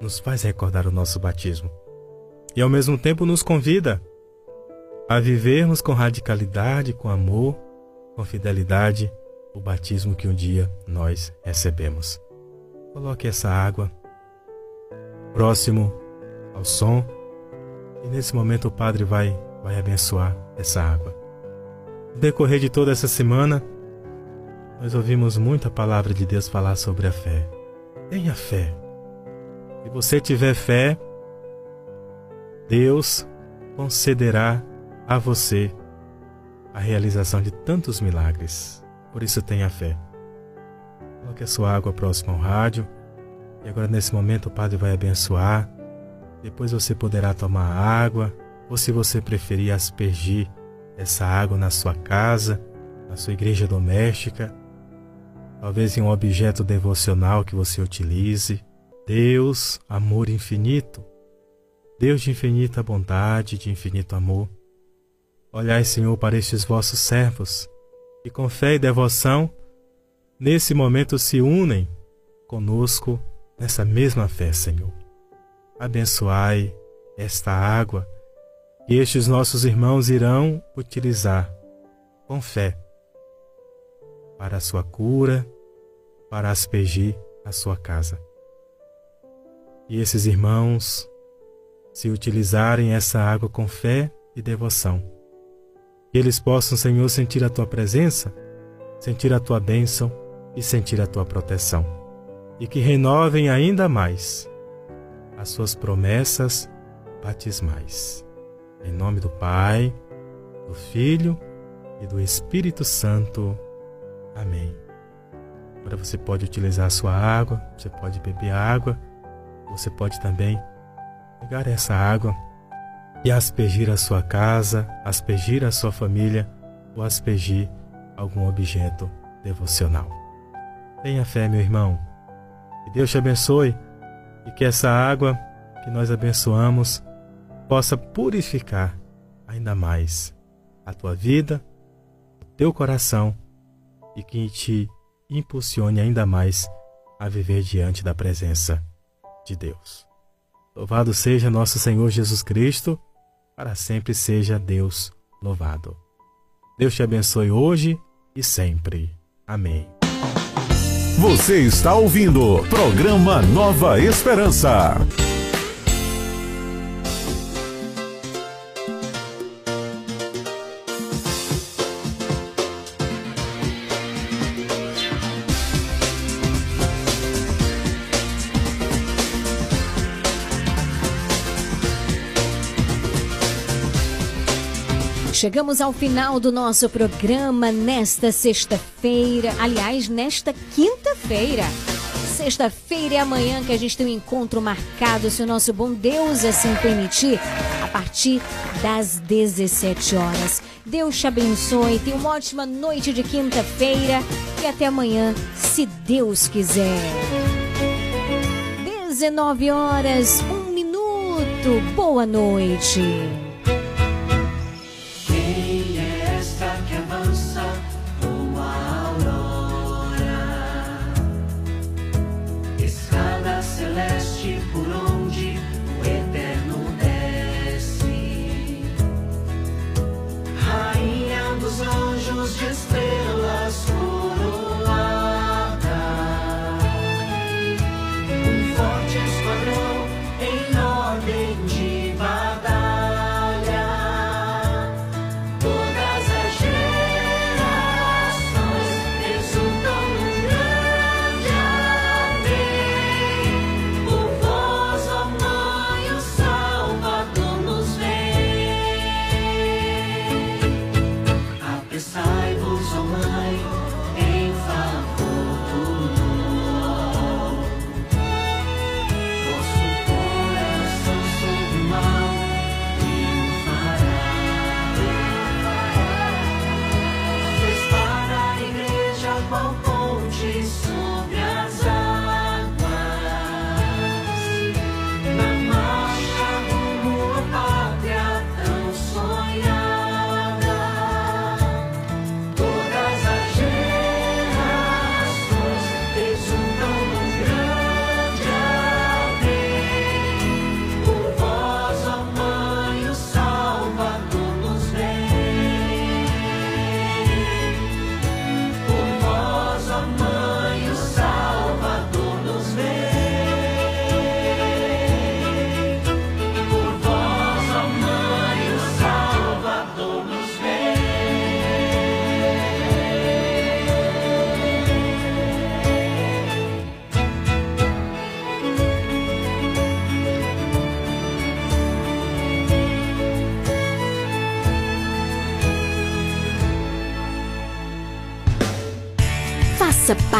nos faz recordar o nosso batismo e ao mesmo tempo nos convida a vivermos com radicalidade, com amor, com fidelidade o batismo que um dia nós recebemos. Coloque essa água próximo ao som e nesse momento o Padre vai, vai abençoar essa água. No decorrer de toda essa semana, nós ouvimos muita palavra de Deus falar sobre a fé. Tenha fé. Se você tiver fé, Deus concederá a você a realização de tantos milagres. Por isso tenha fé. Coloque a sua água próxima ao rádio. E agora nesse momento o Padre vai abençoar. Depois você poderá tomar água, ou se você preferir aspergir essa água na sua casa, na sua igreja doméstica, talvez em um objeto devocional que você utilize. Deus, amor infinito, Deus de infinita bondade, de infinito amor, olhai, Senhor, para estes vossos servos, que com fé e devoção, nesse momento se unem conosco nessa mesma fé, Senhor. Abençoai esta água que estes nossos irmãos irão utilizar com fé para a sua cura, para aspergir a sua casa. E esses irmãos, se utilizarem essa água com fé e devoção, que eles possam, Senhor, sentir a tua presença, sentir a tua bênção e sentir a tua proteção, e que renovem ainda mais as suas promessas batismais. Em nome do Pai, do Filho e do Espírito Santo. Amém. Agora você pode utilizar a sua água, você pode beber água, você pode também pegar essa água e aspergir a sua casa, aspergir a sua família ou aspergir algum objeto devocional. Tenha fé, meu irmão. Que Deus te abençoe e que essa água que nós abençoamos possa purificar ainda mais a tua vida, o teu coração e que te impulsione ainda mais a viver diante da presença de Deus. Louvado seja nosso Senhor Jesus Cristo, para sempre seja Deus louvado. Deus te abençoe hoje e sempre. Amém. Você está ouvindo programa Nova Esperança. Chegamos ao final do nosso programa nesta sexta-feira. Aliás, nesta quinta-feira. Sexta-feira e amanhã que a gente tem um encontro marcado, se o nosso bom Deus assim permitir, a partir das 17 horas. Deus te abençoe, tenha uma ótima noite de quinta-feira e até amanhã, se Deus quiser. 19 horas, um minuto. Boa noite.